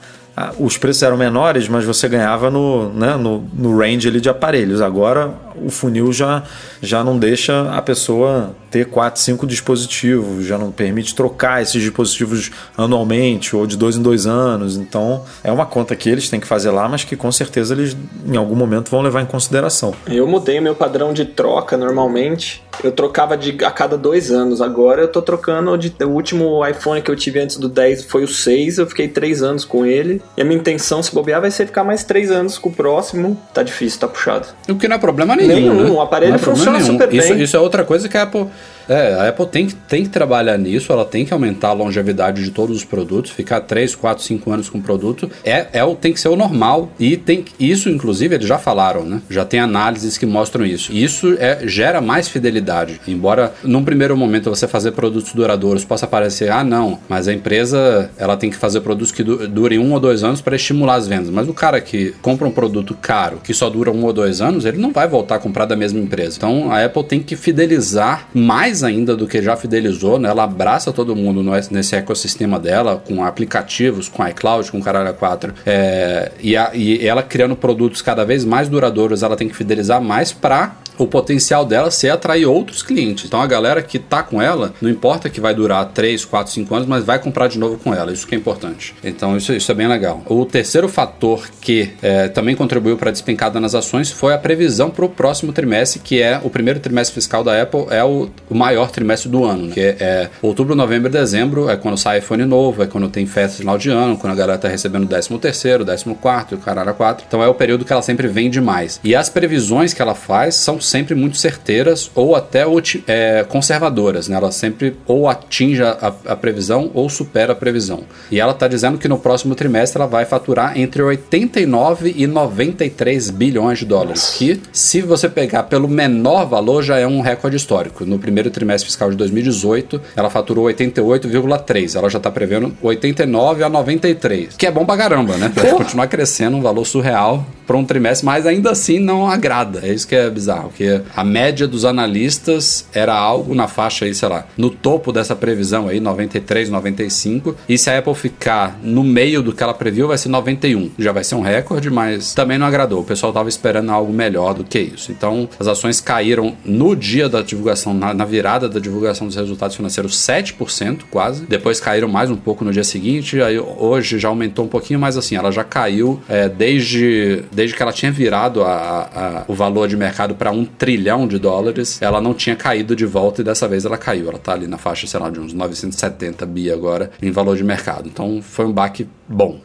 os preços eram menores, mas você ganhava no, né, no, no range ali de aparelhos. Agora o funil já, já não deixa a pessoa ter 4, 5 dispositivos, já não permite trocar esses dispositivos anualmente ou de dois em dois anos. Então é uma conta que eles têm que fazer lá, mas que com certeza eles em algum momento vão levar em consideração. Eu mudei meu padrão de troca normalmente. Eu trocava de a cada dois anos. Agora eu tô trocando de, o último iPhone que eu tive antes do 10 foi o 6. Eu fiquei três anos com ele. E a minha intenção, se bobear, vai ser ficar mais três anos com o próximo. Tá difícil, tá puxado. O que não é problema nenhum. Nenhum. Né? O aparelho é funciona super isso, bem. Isso é outra coisa que a Apple é, a Apple tem que, tem que trabalhar nisso, ela tem que aumentar a longevidade de todos os produtos, ficar 3, 4, 5 anos com o produto. É, é o, tem que ser o normal. E tem isso, inclusive, eles já falaram, né? Já tem análises que mostram isso. Isso é, gera mais fidelidade. Embora num primeiro momento você fazer produtos duradouros possa parecer, ah, não, mas a empresa ela tem que fazer produtos que durem um ou dois anos para estimular as vendas. Mas o cara que compra um produto caro que só dura um ou dois anos, ele não vai voltar a comprar da mesma empresa. Então a Apple tem que fidelizar mais mais ainda do que já fidelizou, né? Ela abraça todo mundo nesse ecossistema dela, com aplicativos, com iCloud, com Caralho 4. É, e, a, e ela criando produtos cada vez mais duradouros, ela tem que fidelizar mais para o potencial dela ser atrair outros clientes. Então a galera que tá com ela, não importa que vai durar 3, 4, 5 anos, mas vai comprar de novo com ela. Isso que é importante. Então isso, isso é bem legal. O terceiro fator que é, também contribuiu para a despencada nas ações foi a previsão para o próximo trimestre, que é o primeiro trimestre fiscal da Apple, é o, o maior trimestre do ano, né? que é, é, outubro, novembro e dezembro, é quando sai iPhone novo, é quando tem festa de final de ano, quando a galera tá recebendo 13 terceiro, 14 quarto, caralho 4. Então é o período que ela sempre vende mais. E as previsões que ela faz são sempre muito certeiras ou até é, conservadoras, né? Ela sempre ou atinge a, a, previsão ou supera a previsão. E ela está dizendo que no próximo trimestre ela vai faturar entre 89 e 93 bilhões de dólares, que se você pegar pelo menor valor já é um recorde histórico. No primeiro trimestre fiscal de 2018, ela faturou 88,3. Ela já está prevendo 89 a 93, que é bom pra caramba, né? Vai continuar crescendo um valor surreal para um trimestre, mas ainda assim não agrada. É isso que é bizarro, porque a média dos analistas era algo na faixa aí, sei lá, no topo dessa previsão aí, 93, 95, e se a Apple ficar no meio do que ela previu, vai ser 91. Já vai ser um recorde, mas também não agradou. O pessoal estava esperando algo melhor do que isso. Então, as ações caíram no dia da divulgação, na, na virada da divulgação dos resultados financeiros, 7% quase. Depois caíram mais um pouco no dia seguinte, aí hoje já aumentou um pouquinho, mas assim, ela já caiu é, desde desde que ela tinha virado a, a, o valor de mercado para um trilhão de dólares, ela não tinha caído de volta e dessa vez ela caiu. Ela está ali na faixa, sei lá, de uns 970 bi agora em valor de mercado. Então foi um baque bom.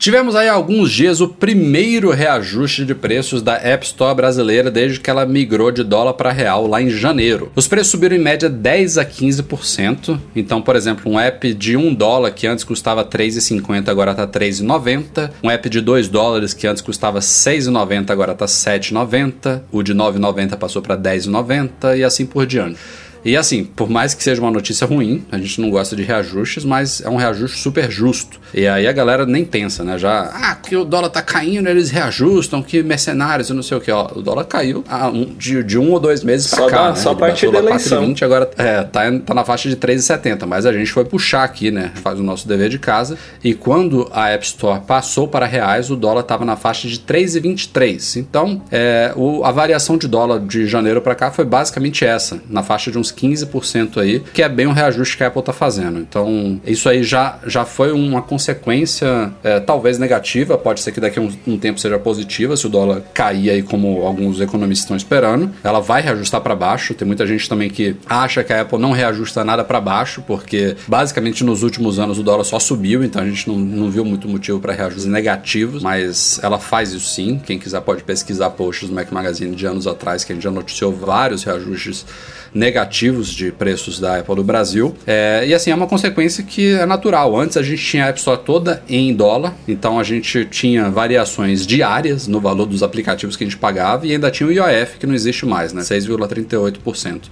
Tivemos aí alguns dias o primeiro reajuste de preços da App Store brasileira desde que ela migrou de dólar para real lá em janeiro. Os preços subiram em média 10 a 15%. Então, por exemplo, um app de 1 dólar que antes custava 3,50 agora está 3,90. Um app de 2 dólares que antes custava 6,90 agora está 7,90. O de 9,90 passou para 10,90 e assim por diante. E assim, por mais que seja uma notícia ruim, a gente não gosta de reajustes, mas é um reajuste super justo. E aí a galera nem pensa, né? Já, ah, que o dólar tá caindo, eles reajustam, que mercenários e não sei o que. Ó, o dólar caiu um, de, de, um ou dois meses pra só cá. Dá, né? Só a partir da eleição. 4,20, agora é, tá, tá na faixa de 3,70, mas a gente foi puxar aqui, né? Faz o nosso dever de casa. E quando a App Store passou para reais, o dólar tava na faixa de 3,23. Então, é, o, a variação de dólar de janeiro para cá foi basicamente essa, na faixa de uns 15% aí, que é bem um reajuste que a Apple está fazendo. Então, isso aí já, já foi uma consequência é, talvez negativa, pode ser que daqui a um, um, tempo seja positiva, se o dólar cair aí como alguns economistas estão esperando. Ela vai reajustar para baixo. Tem muita gente também que acha que a Apple não reajusta nada para baixo, porque basicamente nos últimos anos o dólar só subiu, então a gente não, não viu muito motivo para reajustes negativos, mas ela faz isso sim. Quem quiser pode pesquisar posts do Mac Magazine de anos atrás, que a gente já noticiou vários reajustes negativos de preços da Apple no Brasil. É, e assim, é uma consequência que é natural. Antes a gente tinha a App Store toda em dólar, então a gente tinha variações diárias no valor dos aplicativos que a gente pagava e ainda tinha o IOF, que não existe mais, né? 6,38%.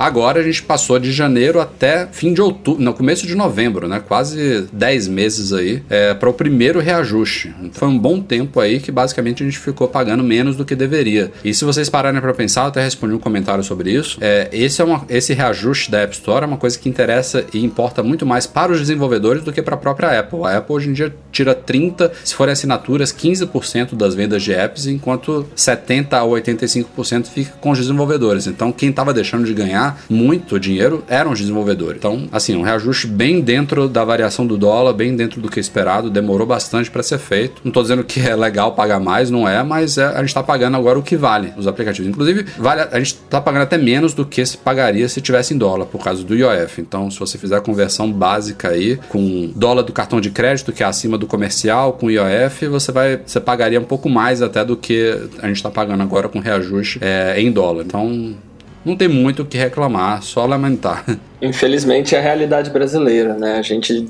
Agora a gente passou de janeiro até fim de outubro, no começo de novembro, né? Quase 10 meses aí é, para o primeiro reajuste. Então, foi um bom tempo aí que basicamente a gente ficou pagando menos do que deveria. E se vocês pararem para pensar, eu até respondi um comentário sobre isso. É, esse, é uma, esse reajuste da App Store é uma coisa que interessa e importa muito mais para os desenvolvedores do que para a própria Apple. A Apple hoje em dia tira 30, se forem assinaturas, 15% das vendas de apps, enquanto 70 a 85% fica com os desenvolvedores. Então, quem estava deixando de ganhar muito dinheiro eram os desenvolvedores. Então, assim, um reajuste bem dentro da variação do dólar, bem dentro do que é esperado, demorou bastante para ser feito. Não estou dizendo que é legal pagar mais, não é, mas é, a gente está pagando agora o que vale os aplicativos. Inclusive, vale, a gente está pagando até menos do que se pagaria se tivesse em dólar, por causa do IOF. Então, se você fizer a conversão básica aí, com dólar do cartão de crédito, que é acima do comercial, com IOF, você vai, você pagaria um pouco mais até do que a gente está pagando agora com reajuste é, em dólar. Então, não tem muito o que reclamar, só lamentar. Infelizmente é a realidade brasileira, né? A gente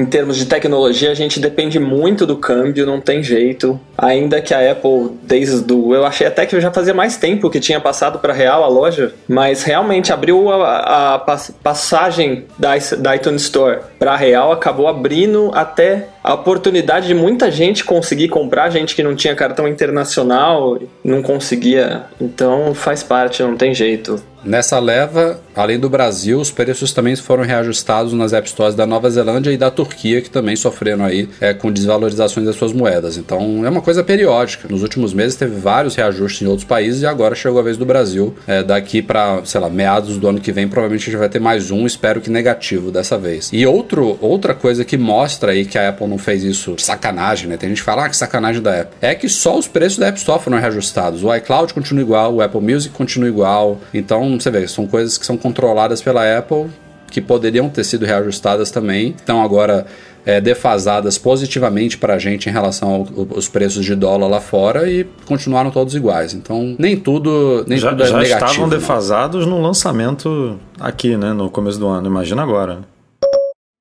em termos de tecnologia, a gente depende muito do câmbio, não tem jeito. Ainda que a Apple, desde do. Eu achei até que já fazia mais tempo que tinha passado para real a loja, mas realmente abriu a, a passagem da, da iTunes Store para real, acabou abrindo até a oportunidade de muita gente conseguir comprar, gente que não tinha cartão internacional, não conseguia. Então faz parte, não tem jeito. Nessa leva, além do Brasil, os preços também foram reajustados nas App Stores da Nova Zelândia e da Turquia, que também sofreram aí é, com desvalorizações das suas moedas. Então é uma coisa periódica. Nos últimos meses teve vários reajustes em outros países e agora chegou a vez do Brasil. É, daqui para, sei lá, meados do ano que vem, provavelmente a gente vai ter mais um, espero que negativo dessa vez. E outro, outra coisa que mostra aí que a Apple não fez isso sacanagem, né? Tem gente que fala, ah, que sacanagem da Apple. É que só os preços da App Store foram reajustados. O iCloud continua igual, o Apple Music continua igual. Então, você vê, são coisas que são controladas pela Apple que poderiam ter sido reajustadas também, estão agora é, defasadas positivamente para a gente em relação aos preços de dólar lá fora e continuaram todos iguais. Então, nem tudo, nem já, tudo é já negativo. estavam não. defasados no lançamento aqui, né? No começo do ano. Imagina agora.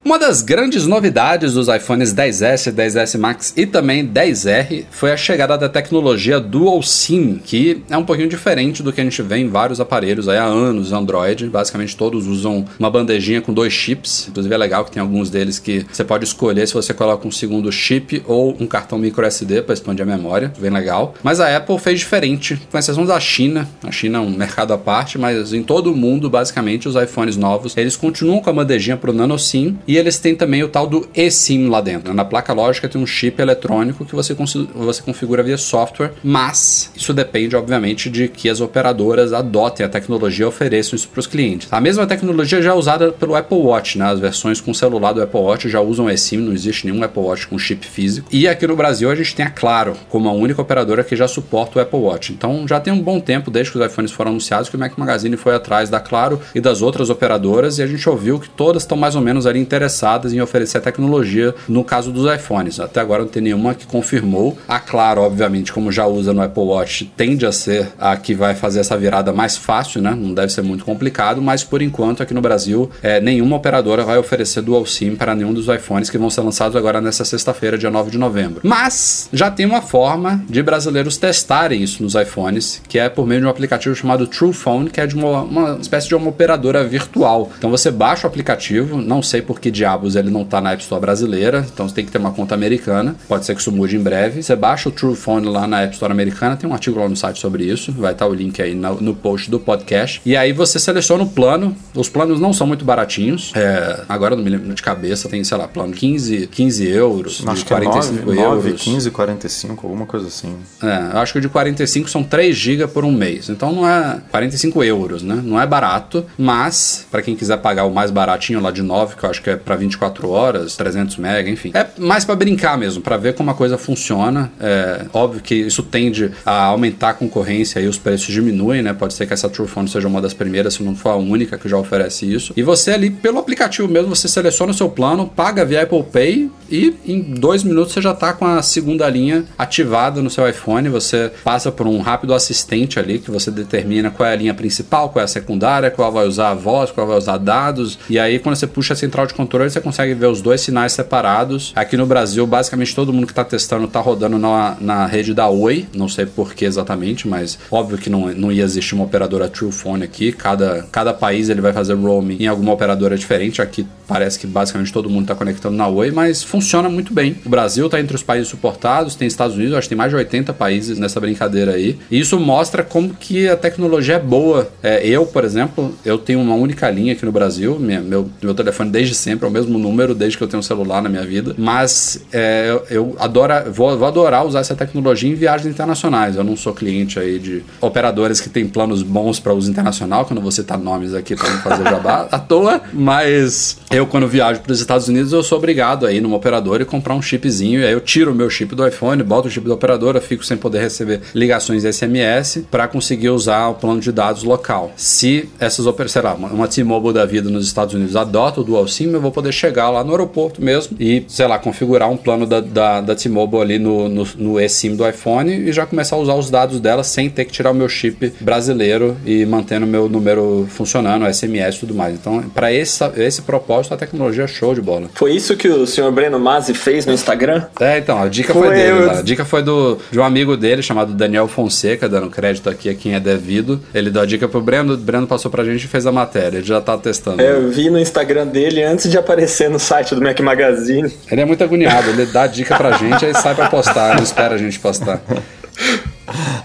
Uma das grandes novidades dos iPhones 10S, 10S Max e também 10R foi a chegada da tecnologia Dual SIM, que é um pouquinho diferente do que a gente vê em vários aparelhos há anos Android. Basicamente todos usam uma bandejinha com dois chips. Inclusive é legal que tem alguns deles que você pode escolher se você coloca um segundo chip ou um cartão micro SD para expandir a memória. Bem legal. Mas a Apple fez diferente, com exceção da China. A China é um mercado à parte, mas em todo o mundo, basicamente, os iPhones novos, eles continuam com a bandejinha pro Nano SIM e eles têm também o tal do eSIM lá dentro. Na placa lógica tem um chip eletrônico que você, você configura via software, mas isso depende, obviamente, de que as operadoras adotem a tecnologia e ofereçam isso para os clientes. A mesma tecnologia já é usada pelo Apple Watch, né? As versões com celular do Apple Watch já usam eSIM, não existe nenhum Apple Watch com chip físico. E aqui no Brasil a gente tem a Claro como a única operadora que já suporta o Apple Watch. Então já tem um bom tempo desde que os iPhones foram anunciados que o Mac Magazine foi atrás da Claro e das outras operadoras e a gente ouviu que todas estão mais ou menos ali interessadas em oferecer a tecnologia no caso dos iPhones. Até agora não tem nenhuma que confirmou. A Claro, obviamente, como já usa no Apple Watch, tende a ser a que vai fazer essa virada mais fácil, né? Não deve ser muito complicado, mas por enquanto aqui no Brasil, é, nenhuma operadora vai oferecer Dual SIM para nenhum dos iPhones que vão ser lançados agora nessa sexta-feira, dia 9 de novembro. Mas já tem uma forma de brasileiros testarem isso nos iPhones, que é por meio de um aplicativo chamado True Phone, que é de uma, uma espécie de uma operadora virtual. Então você baixa o aplicativo, não sei por que diabos ele não tá na App Store brasileira, então você tem que ter uma conta americana. Pode ser que isso mude em breve. Você baixa o True Phone lá na App Store americana, tem um artigo lá no site sobre isso, vai estar o link aí no, no post do podcast. E aí você seleciona o plano. Os planos não são muito baratinhos. É, agora não me lembro de cabeça, tem, sei lá, plano de 15, 15 euros, Acho de que é 45 9, euros. 9, 15, 45, alguma coisa assim. É, eu acho que o de 45 são 3 GB por um mês. Então não é 45 euros, né? Não é barato, mas para quem quiser pagar o mais baratinho lá de 9, que eu acho que é para 24 horas, 300 MB, enfim. É mais para brincar mesmo, para ver como a coisa funciona. É óbvio que isso tende a aumentar a concorrência e os preços diminuem, né? Pode ser que essa Truephone seja uma das primeiras, se não for a única que já oferece isso. E você ali, pelo aplicativo mesmo, você seleciona o seu plano, paga via Apple Pay e em dois minutos você já está com a segunda linha ativada no seu iPhone. Você passa por um rápido assistente ali que você determina qual é a linha principal, qual é a secundária, qual vai usar a voz, qual vai usar dados. E aí, quando você puxa a central de controle, você consegue ver os dois sinais separados. Aqui no Brasil, basicamente todo mundo que está testando está rodando na, na rede da Oi. Não sei por que exatamente, mas óbvio que não, não ia existir uma operadora True Phone aqui. Cada, cada país ele vai fazer roaming em alguma operadora diferente. Aqui parece que basicamente todo mundo está conectando na Oi, mas funciona muito bem. O Brasil está entre os países suportados, tem Estados Unidos, acho que tem mais de 80 países nessa brincadeira aí. E isso mostra como que a tecnologia é boa. É, eu, por exemplo, eu tenho uma única linha aqui no Brasil. Minha, meu, meu telefone desde sempre é o mesmo número, desde que eu tenho um celular na minha vida. Mas é, eu, adoro, vou, vou adorar usar essa tecnologia em viagens internacionais. Eu não sou cliente aí de operadoras que têm planos bons para uso internacional, quando você tá nomes aqui para não fazer jabá à toa. Mas eu, quando viajo para os Estados Unidos, eu sou obrigado a ir numa operadora e comprar um chipzinho. E aí eu tiro o meu chip do iPhone, boto o chip da operadora, fico sem poder receber ligações SMS para conseguir usar o plano de dados local. Se essas operadoras, sei lá, uma T-Mobile da vida nos Estados Unidos adota o Dual SIM, eu vou poder chegar lá no aeroporto mesmo e, sei lá, configurar um plano da, da, da T-Mobile ali no, no, no eSIM do iPhone e já começar a usar os dados dela sem ter que tirar o meu chip brasileiro e mantendo o meu número funcionando, SMS e tudo mais. Então, para esse, esse propósito, a tecnologia é show de bola. Foi isso que o senhor Breno Mazzi fez no Instagram? É, então, a dica foi, Foi dele lá. A dica foi do, de um amigo dele chamado Daniel Fonseca, dando crédito aqui a quem é devido. Ele deu a dica pro Breno, o Breno passou pra gente e fez a matéria. Ele já tá testando. É, eu vi no Instagram dele antes de aparecer no site do Mac Magazine. Ele é muito agoniado, ele dá a dica pra gente, aí sai pra postar, não espera a gente postar.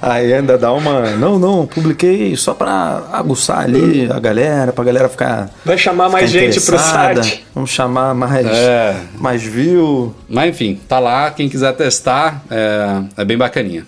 Aí ainda dá uma. Não, não, publiquei só pra aguçar ali a galera, pra galera ficar. Vai chamar mais ficar gente pro site. Vamos chamar mais, É. mais view. Mas enfim, tá lá, quem quiser testar, é, é bem bacaninha.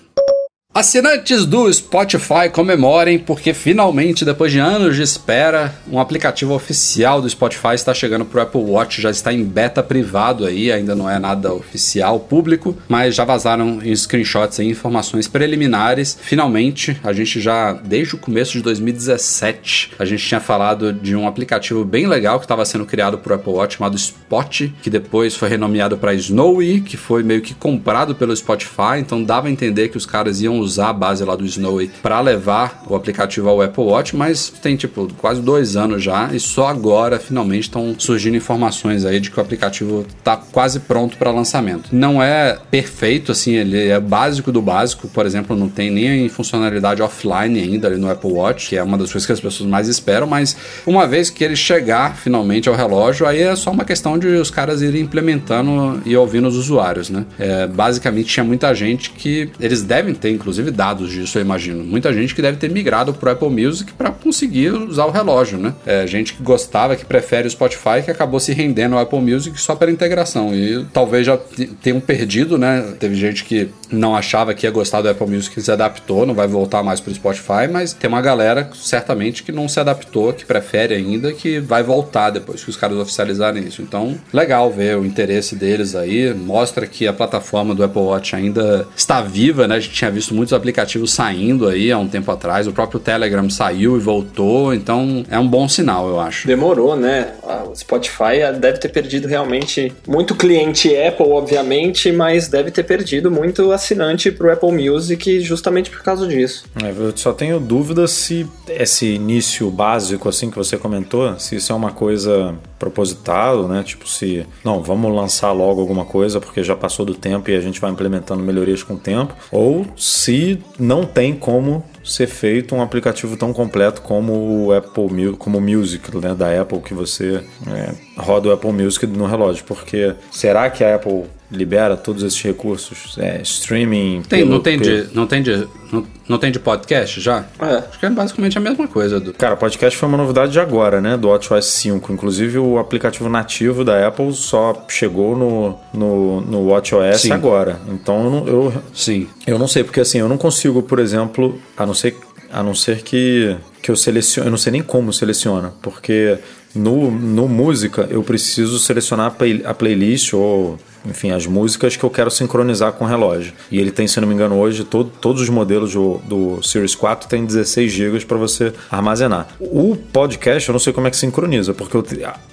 Assinantes do Spotify comemorem porque finalmente, depois de anos de espera, um aplicativo oficial do Spotify está chegando para o Apple Watch, já está em beta privado aí, ainda não é nada oficial público, mas já vazaram em screenshots aí informações preliminares. Finalmente, a gente já desde o começo de 2017, a gente tinha falado de um aplicativo bem legal que estava sendo criado para o Apple Watch chamado Spot, que depois foi renomeado para Snowy, que foi meio que comprado pelo Spotify, então dava a entender que os caras iam usar a base lá do Snowy para levar o aplicativo ao Apple Watch, mas tem tipo quase dois anos já e só agora finalmente estão surgindo informações aí de que o aplicativo está quase pronto para lançamento. Não é perfeito, assim, ele é básico do básico, por exemplo, não tem nem funcionalidade offline ainda ali no Apple Watch, que é uma das coisas que as pessoas mais esperam, mas uma vez que ele chegar finalmente ao relógio, aí é só uma questão de os caras irem implementando e ouvindo os usuários, né? É, basicamente tinha muita gente que eles devem ter, inclusive inclusive dados disso, eu imagino. Muita gente que deve ter migrado pro Apple Music para conseguir usar o relógio, né? É, gente que gostava, que prefere o Spotify, que acabou se rendendo ao Apple Music só pela integração. E talvez já tenham perdido, né? Teve gente que não achava que ia gostar do Apple Music, que se adaptou, não vai voltar mais pro Spotify, mas tem uma galera, certamente, que não se adaptou, que prefere ainda, que vai voltar depois que os caras oficializarem isso. Então, legal ver o interesse deles aí, mostra que a plataforma do Apple Watch ainda está viva, né? A gente tinha visto muito muitos aplicativos saindo aí há um tempo atrás. O próprio Telegram saiu e voltou, então é um bom sinal, eu acho. Demorou, né? O Spotify deve ter perdido realmente muito cliente Apple, obviamente, mas deve ter perdido muito assinante pro Apple Music justamente por causa disso. É, eu só tenho dúvida se esse início básico, assim que você comentou, se isso é uma coisa propositado, né? Tipo, se não, vamos lançar logo alguma coisa porque já passou do tempo e a gente vai implementando melhorias com o tempo, ou se não tem como ser feito um aplicativo tão completo como o Apple como o Music né, da Apple que você é, roda o Apple Music no relógio, porque será que a Apple libera todos esses recursos, é, streaming. Tem, pelo, não, tem pelo... de, não, tem de, não, não, tem de podcast já? É. Acho que é basicamente a mesma coisa. Do... Cara, podcast foi uma novidade de agora, né? Do WatchOS 5. Inclusive, o aplicativo nativo da Apple só chegou no, no, no WatchOS Sim. agora. Então, eu, não, eu, Sim. eu não sei, porque assim, eu não consigo, por exemplo, a não ser, a não ser que, que eu selecione, eu não sei nem como seleciona, porque no, no música eu preciso selecionar a, play, a playlist ou enfim, as músicas que eu quero sincronizar com o relógio. E ele tem, se não me engano, hoje, todo, todos os modelos do, do Series 4 tem 16 GB para você armazenar. O podcast, eu não sei como é que sincroniza, porque eu,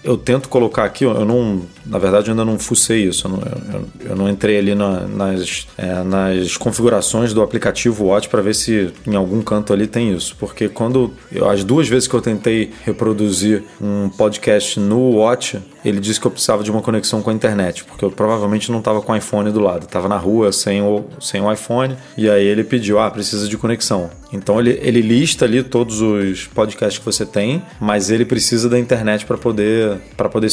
eu tento colocar aqui, eu não, na verdade, eu ainda não fucei isso, eu não, eu, eu não entrei ali na, nas, é, nas configurações do aplicativo Watch para ver se em algum canto ali tem isso, porque quando, eu, as duas vezes que eu tentei reproduzir um podcast no Watch, ele disse que eu precisava de uma conexão com a internet, porque eu provavelmente não estava com o iPhone do lado, estava na rua sem o, sem o iPhone, e aí ele pediu, ah, precisa de conexão. Então ele, ele lista ali todos os podcasts que você tem, mas ele precisa da internet para poder para poder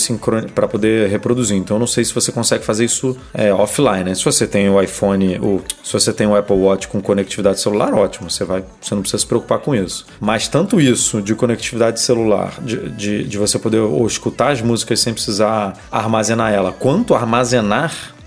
para poder reproduzir. Então eu não sei se você consegue fazer isso é, offline, né? Se você tem o iPhone, ou se você tem o Apple Watch com conectividade celular, ótimo, você vai, você não precisa se preocupar com isso. Mas tanto isso de conectividade celular, de, de, de você poder ou escutar as músicas sem precisar armazenar ela, quanto armazenar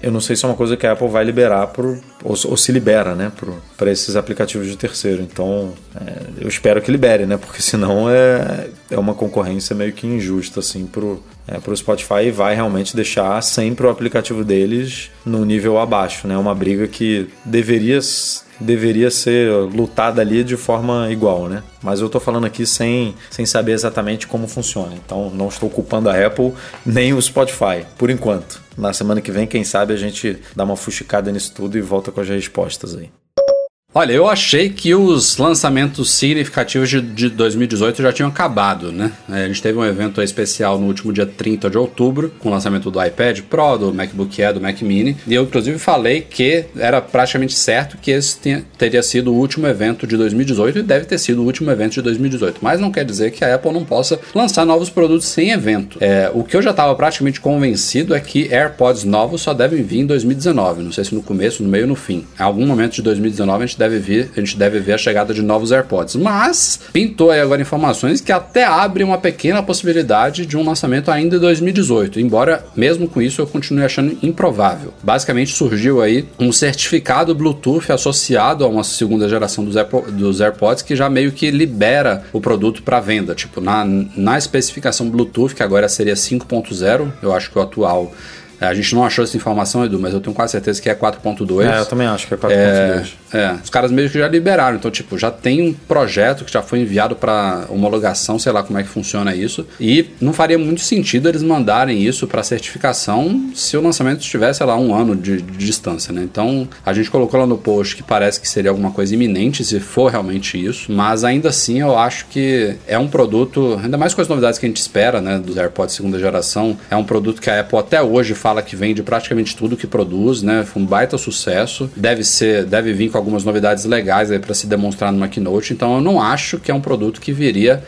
eu não sei se é uma coisa que a Apple vai liberar pro, ou, ou se libera, né, para esses aplicativos de terceiro. Então, é, eu espero que libere, né, porque senão é, é uma concorrência meio que injusta assim pro é, pro Spotify e vai realmente deixar sempre o aplicativo deles no nível abaixo, né? Uma briga que deveria deveria ser lutada ali de forma igual, né? Mas eu estou falando aqui sem, sem saber exatamente como funciona. Então não estou culpando a Apple nem o Spotify, por enquanto. Na semana que vem, quem sabe, a gente dá uma fuxicada nisso tudo e volta com as respostas aí. Olha, eu achei que os lançamentos significativos de, de 2018 já tinham acabado, né? É, a gente teve um evento especial no último dia 30 de outubro, com o lançamento do iPad Pro, do MacBook Air, do Mac Mini, e eu inclusive falei que era praticamente certo que esse tenha, teria sido o último evento de 2018 e deve ter sido o último evento de 2018. Mas não quer dizer que a Apple não possa lançar novos produtos sem evento. É, o que eu já estava praticamente convencido é que AirPods novos só devem vir em 2019. Não sei se no começo, no meio ou no fim. Em algum momento de 2019 a gente deve a gente deve ver a chegada de novos AirPods. Mas pintou aí agora informações que até abre uma pequena possibilidade de um lançamento ainda em 2018, embora mesmo com isso eu continue achando improvável. Basicamente surgiu aí um certificado Bluetooth associado a uma segunda geração dos, Airpo dos AirPods que já meio que libera o produto para venda, tipo na, na especificação Bluetooth, que agora seria 5.0, eu acho que o atual a gente não achou essa informação, Edu, mas eu tenho quase certeza que é 4.2. É, eu também acho que é 4.2. É, é, os caras meio que já liberaram. Então, tipo, já tem um projeto que já foi enviado para homologação, sei lá como é que funciona isso. E não faria muito sentido eles mandarem isso para certificação se o lançamento estivesse, sei lá, um ano de, de, distância, né? Então, a gente colocou lá no post que parece que seria alguma coisa iminente se for realmente isso. Mas ainda assim, eu acho que é um produto, ainda mais com as novidades que a gente espera, né, dos AirPods segunda geração, é um produto que a Apple até hoje fala que vende praticamente tudo que produz, né? Foi um baita sucesso. Deve ser, deve vir com algumas novidades legais aí para se demonstrar no Keynote. Então eu não acho que é um produto que viria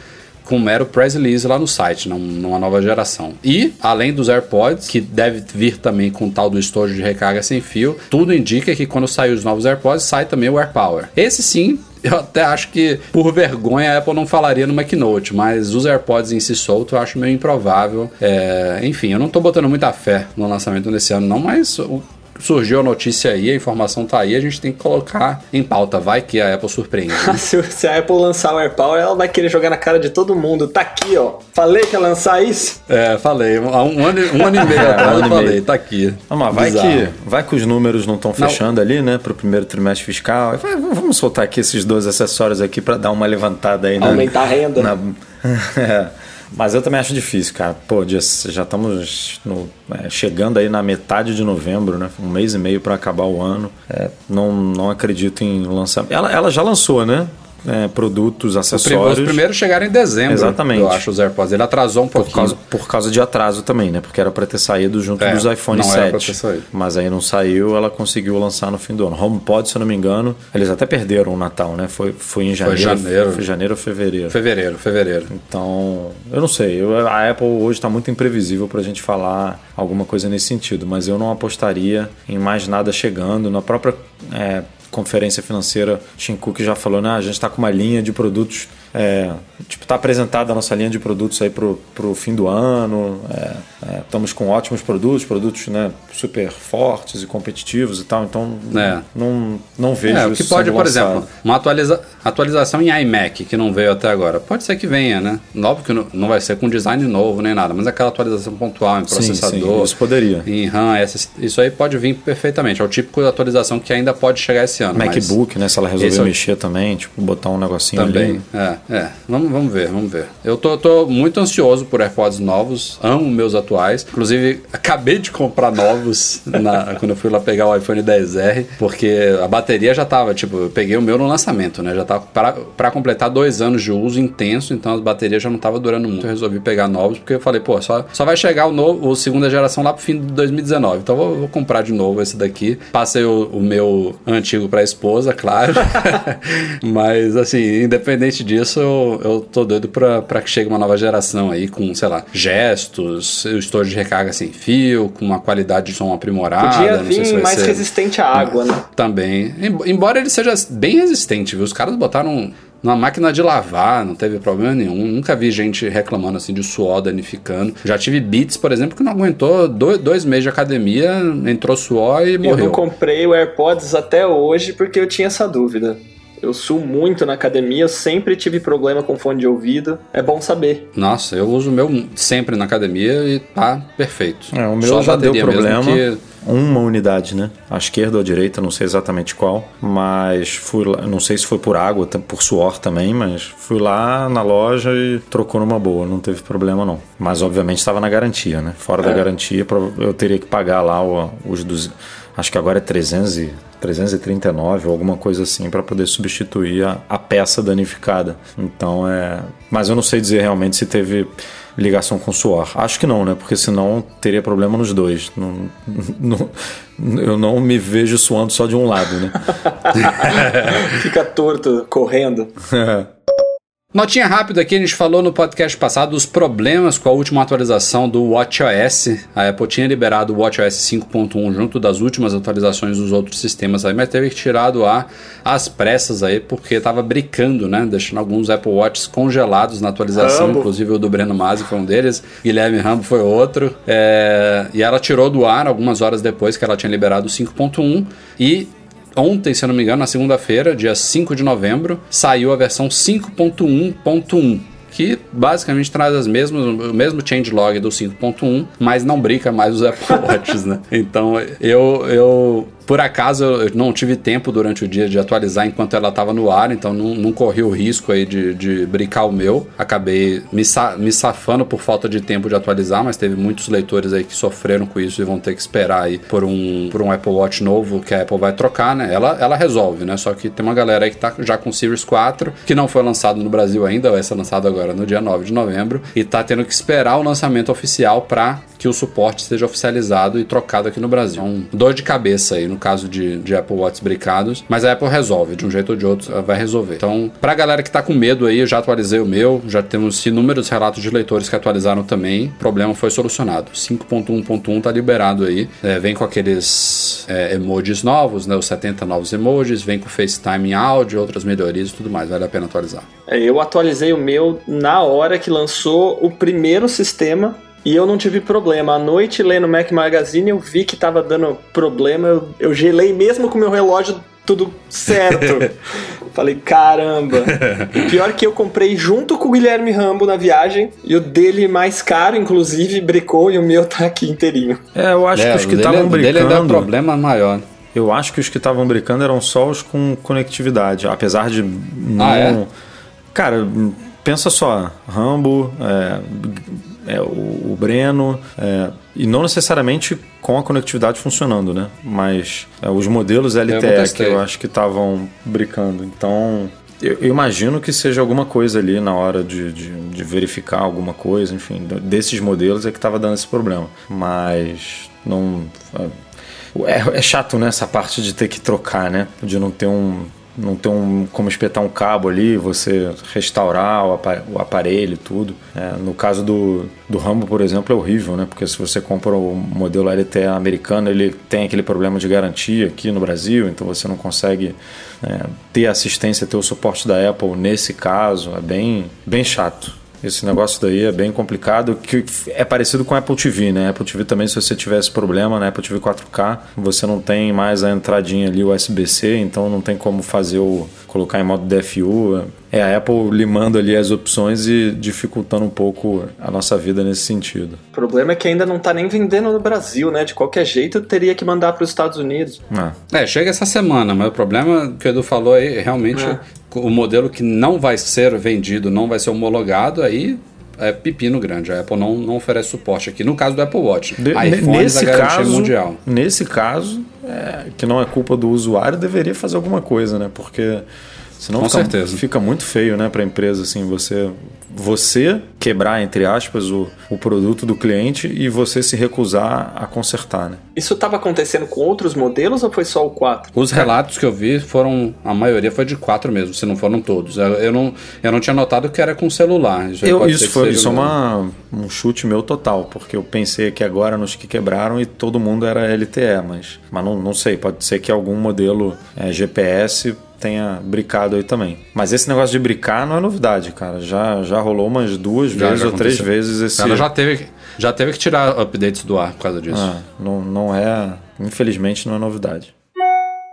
com mero press release lá no site, numa nova geração. E, além dos AirPods, que deve vir também com tal do estojo de recarga sem fio, tudo indica que quando sair os novos AirPods, sai também o AirPower. Esse sim eu até acho que, por vergonha, a Apple não falaria no Keynote, mas os AirPods em si solto eu acho meio improvável. É, enfim, eu não tô botando muita fé no lançamento desse ano, não, mas o surgiu a notícia aí, a informação tá aí, a gente tem que colocar em pauta. Vai que a Apple surpreende. Né? se, a Apple lançar o AirPower, ela vai querer jogar na cara de todo mundo. Tá aqui, ó. Falei que ia lançar isso? É, falei. Há um ano, um ano e meio atrás eu falei, tá aqui. Não, mas vai que, vai que os números não estão fechando não. ali, né, pro primeiro trimestre fiscal. Vai, vamos soltar aqui esses dois acessórios aqui para dar uma levantada aí, né? Aumentar a renda. Na... é. Mas eu também acho difícil, cara. Pô, já, estamos no, é, chegando aí na metade de novembro, né? Um mês e meio para acabar o ano. É, não, não acredito em lançamento. Ela, ela já lançou, né? É, produtos, acessórios. Os primeiros chegaram em dezembro. Exatamente. Eu acho os AirPods. Ele atrasou um pouquinho. Por causa, por causa de atraso também, né? Porque era para ter saído junto é, dos iPhone não 7. Era pra ter saído. Mas aí não saiu, ela conseguiu lançar no fim do ano. HomePod, se eu não me engano, eles até perderam o Natal, né? Foi, foi em janeiro. Foi janeiro. Foi janeiro ou fevereiro? Fevereiro, fevereiro. Então, eu não sei. Eu, a Apple hoje está muito imprevisível para a gente falar alguma coisa nesse sentido. Mas eu não apostaria em mais nada chegando. Na própria é, conferência financeira, Tim Cook já falou, né? A gente está com uma linha de produtos é, tipo, tá apresentada a nossa linha de produtos aí pro, pro fim do ano. É, é, estamos com ótimos produtos, produtos né, super fortes e competitivos e tal. Então é. não, não vejo é, o que pode, por exemplo, uma atualiza atualização em iMac que não veio até agora. Pode ser que venha, né? Óbvio que não, não vai ser com design novo nem nada, mas aquela atualização pontual em processador. Sim, sim, isso poderia. Em RAM, essa, isso aí pode vir perfeitamente. É o típico de atualização que ainda pode chegar esse ano. MacBook, né? Se ela resolver é mexer também, tipo, botar um negocinho também, ali. É. É, vamos, vamos ver, vamos ver. Eu tô, tô muito ansioso por AirPods novos, amo meus atuais. Inclusive, acabei de comprar novos na, quando eu fui lá pegar o iPhone 10R, porque a bateria já tava, tipo, eu peguei o meu no lançamento, né? Já tava para completar dois anos de uso intenso, então as baterias já não tava durando muito. Eu resolvi pegar novos, porque eu falei, pô, só, só vai chegar o novo, o segunda geração lá pro fim de 2019. Então vou, vou comprar de novo esse daqui. Passei o, o meu antigo pra esposa, claro. Mas assim, independente disso, isso eu, eu tô doido pra, pra que chegue uma nova geração aí com, sei lá, gestos, o estouro de recarga sem fio, com uma qualidade de som aprimorada. Podia vir se mais ser... resistente à água, né? Também. Embora ele seja bem resistente, viu? Os caras botaram na máquina de lavar, não teve problema nenhum. Nunca vi gente reclamando assim de suor danificando. Já tive Beats, por exemplo, que não aguentou dois, dois meses de academia, entrou suor e morreu. Eu não comprei o AirPods até hoje porque eu tinha essa dúvida. Eu suo muito na academia, eu sempre tive problema com fone de ouvido. É bom saber. Nossa, eu uso o meu sempre na academia e tá perfeito. É, o meu Só já deu problema. Que... Uma unidade, né? A esquerda ou a direita, não sei exatamente qual, mas fui lá, não sei se foi por água, por suor também, mas fui lá na loja e trocou numa boa, não teve problema não. Mas obviamente estava na garantia, né? Fora é. da garantia, eu teria que pagar lá os dos acho que agora é 300 e, 339 ou alguma coisa assim para poder substituir a, a, peça danificada. Então é, mas eu não sei dizer realmente se teve ligação com suor. Acho que não, né? Porque senão teria problema nos dois. Não, não, eu não me vejo suando só de um lado, né? Fica torto correndo. Notinha rápida aqui, a gente falou no podcast passado dos problemas com a última atualização do WatchOS. A Apple tinha liberado o WatchOS 5.1 junto das últimas atualizações dos outros sistemas aí, mas teve que tirar do ar às pressas aí, porque estava bricando, né? Deixando alguns Apple Watches congelados na atualização, Rambo. inclusive o do Breno Masi foi um deles, Guilherme Rambo foi outro. É, E ela tirou do ar algumas horas depois que ela tinha liberado o 5.1 e Ontem, se eu não me engano, na segunda-feira, dia 5 de novembro, saiu a versão 5.1.1. Que basicamente traz as mesmas, o mesmo changelog do 5.1, mas não brinca mais os Apple Watches, né? Então eu, eu por acaso eu não tive tempo durante o dia de atualizar enquanto ela estava no ar, então não, não corri o risco aí de, de brincar o meu. Acabei me, sa me safando por falta de tempo de atualizar, mas teve muitos leitores aí que sofreram com isso e vão ter que esperar aí por um, por um Apple Watch novo que a Apple vai trocar, né? Ela, ela resolve, né? Só que tem uma galera aí que tá já com o Series 4, que não foi lançado no Brasil ainda, vai ser lançado agora no dia 9 de novembro, e tá tendo que esperar o lançamento oficial para que o suporte seja oficializado e trocado aqui no Brasil. É um dor de cabeça aí no caso de, de Apple Watch bricados, mas a Apple resolve, de um jeito ou de outro, vai resolver. Então, pra galera que tá com medo aí, eu já atualizei o meu, já temos inúmeros relatos de leitores que atualizaram também, o problema foi solucionado. 5.1.1 tá liberado aí, é, vem com aqueles é, emojis novos, né, os 70 novos emojis, vem com FaceTime em áudio, outras melhorias e tudo mais, vale a pena atualizar. É, Eu atualizei o meu na hora que lançou o primeiro sistema e eu não tive problema. À noite, lendo o Mac Magazine, eu vi que tava dando problema. Eu, eu gelei mesmo com o meu relógio tudo certo. Falei, caramba. E pior que eu comprei junto com o Guilherme Rambo na viagem e o dele mais caro, inclusive, brecou e o meu tá aqui inteirinho. É, eu acho É, que os que dele- estavam o dele ainda é um brincando. problema maior. Eu acho que os que estavam brincando eram só os com conectividade, apesar de não. Ah, é? Cara, pensa só, Rambo, é, é, o, o Breno, é, e não necessariamente com a conectividade funcionando, né? Mas é, os modelos LTE que testei. eu acho que estavam brincando. Então, eu, eu imagino que seja alguma coisa ali na hora de, de, de verificar alguma coisa, enfim, desses modelos é que estava dando esse problema. Mas não. É, é chato, né, essa parte de ter que trocar, né? De não ter um. Não ter um, como espetar um cabo ali, você restaurar o apa- o aparelho e tudo. É, no caso do, do Rambo, por exemplo, é horrível, né? Porque se você compra o modelo LTE americano, ele tem aquele problema de garantia aqui no Brasil, então você não consegue é, ter assistência, ter o suporte da Apple nesse caso. É bem, bem chato. Esse negócio daí é bem complicado, que é parecido com a Apple TV, né? Apple TV também, se você tiver esse problema na Apple TV 4K, você não tem mais a entradinha ali USB-C, então não tem como fazer o colocar em modo DFU. É a Apple limando ali as opções e dificultando um pouco a nossa vida nesse sentido. O problema é que ainda não tá nem vendendo no Brasil, né? De qualquer jeito, eu teria que mandar para os Estados Unidos. Ah, É, chega essa semana, mas o problema que o Edu falou aí, realmente, É. o modelo que não vai ser vendido, não vai ser homologado, aí é pepino grande. A Apple não, não oferece suporte aqui. No caso do Apple Watch, de- iPhones nesse a garantia caso, mundial. nesse caso, é, que não é culpa do usuário, deveria fazer alguma coisa, né? Porque senão Com fica, certeza. fica muito feio, né, para a empresa assim, você você quebrar entre aspas o, o produto do cliente e você se recusar a consertar, né? Isso estava acontecendo com outros modelos ou foi só o 4? Os relatos que eu vi foram, a maioria foi de quatro mesmo, se não foram todos. Eu, eu não, eu não tinha notado que era com celular. Isso, Eu- isso foi isso é uma, um chute meu total, porque eu pensei que agora nos que quebraram e todo mundo era LTE, mas, mas não, não sei, pode ser que algum modelo é, GPS tenha bricado aí também. Mas esse negócio de bricar não é novidade, cara. Já, já rolou umas duas Já- vezes já ou três vezes esse. Ela já teve, já teve que tirar updates do ar por causa disso. Ah, não, não é. Infelizmente não é novidade.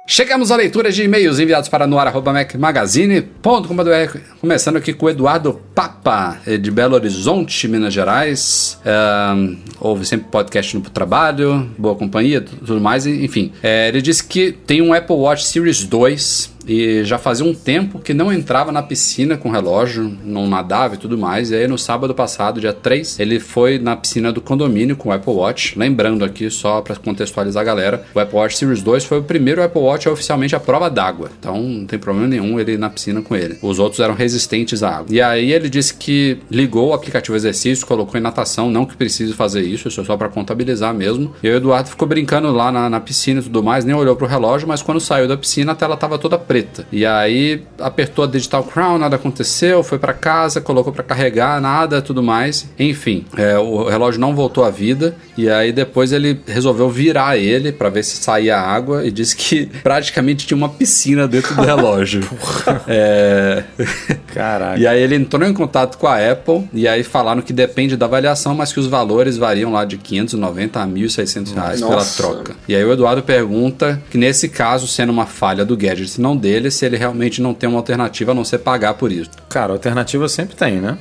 Chegamos à leitura de e-mails enviados para noar.macmagazine.com.br Começando aqui com o Eduardo Papa, eh, de Belo Horizonte, Minas Gerais. Ahn, ouve sempre podcast no trabalho, boa companhia, tudo mais, enfim. Eh, ele disse que tem um Apple Watch Series 2 e já fazia um tempo que não entrava na piscina com relógio, não nadava e tudo mais. E aí no sábado passado, dia 3, ele foi na piscina do condomínio com o Apple Watch. Lembrando aqui, só para contextualizar a galera, o Apple Watch Series 2 foi o primeiro Apple Watch oficialmente à prova d'água. Então não tem problema nenhum ele ir na piscina com ele. Os outros eram resistentes à água. E aí ele disse que ligou o aplicativo exercício, colocou em natação, não que precise fazer isso, isso é só para contabilizar mesmo. E o Eduardo ficou brincando lá na, na piscina e tudo mais, nem olhou pro relógio, mas quando saiu da piscina a tela tava toda preta. E aí apertou a Digital Crown, nada aconteceu, foi para casa, colocou para carregar, nada, tudo mais. Enfim, é, o relógio não voltou à vida e aí depois ele resolveu virar ele para ver se saía água e disse que praticamente tinha uma piscina dentro do relógio. é... Caraca. E aí ele entrou em contato com a Apple e aí falaram que depende da avaliação, mas que os valores variam lá de 590 a 1.600 reais pela Nossa. troca. E aí o Eduardo pergunta que nesse caso, sendo uma falha do gadget não dele, se ele realmente não tem uma alternativa a não ser pagar por isso. Cara, alternativa sempre tem, né?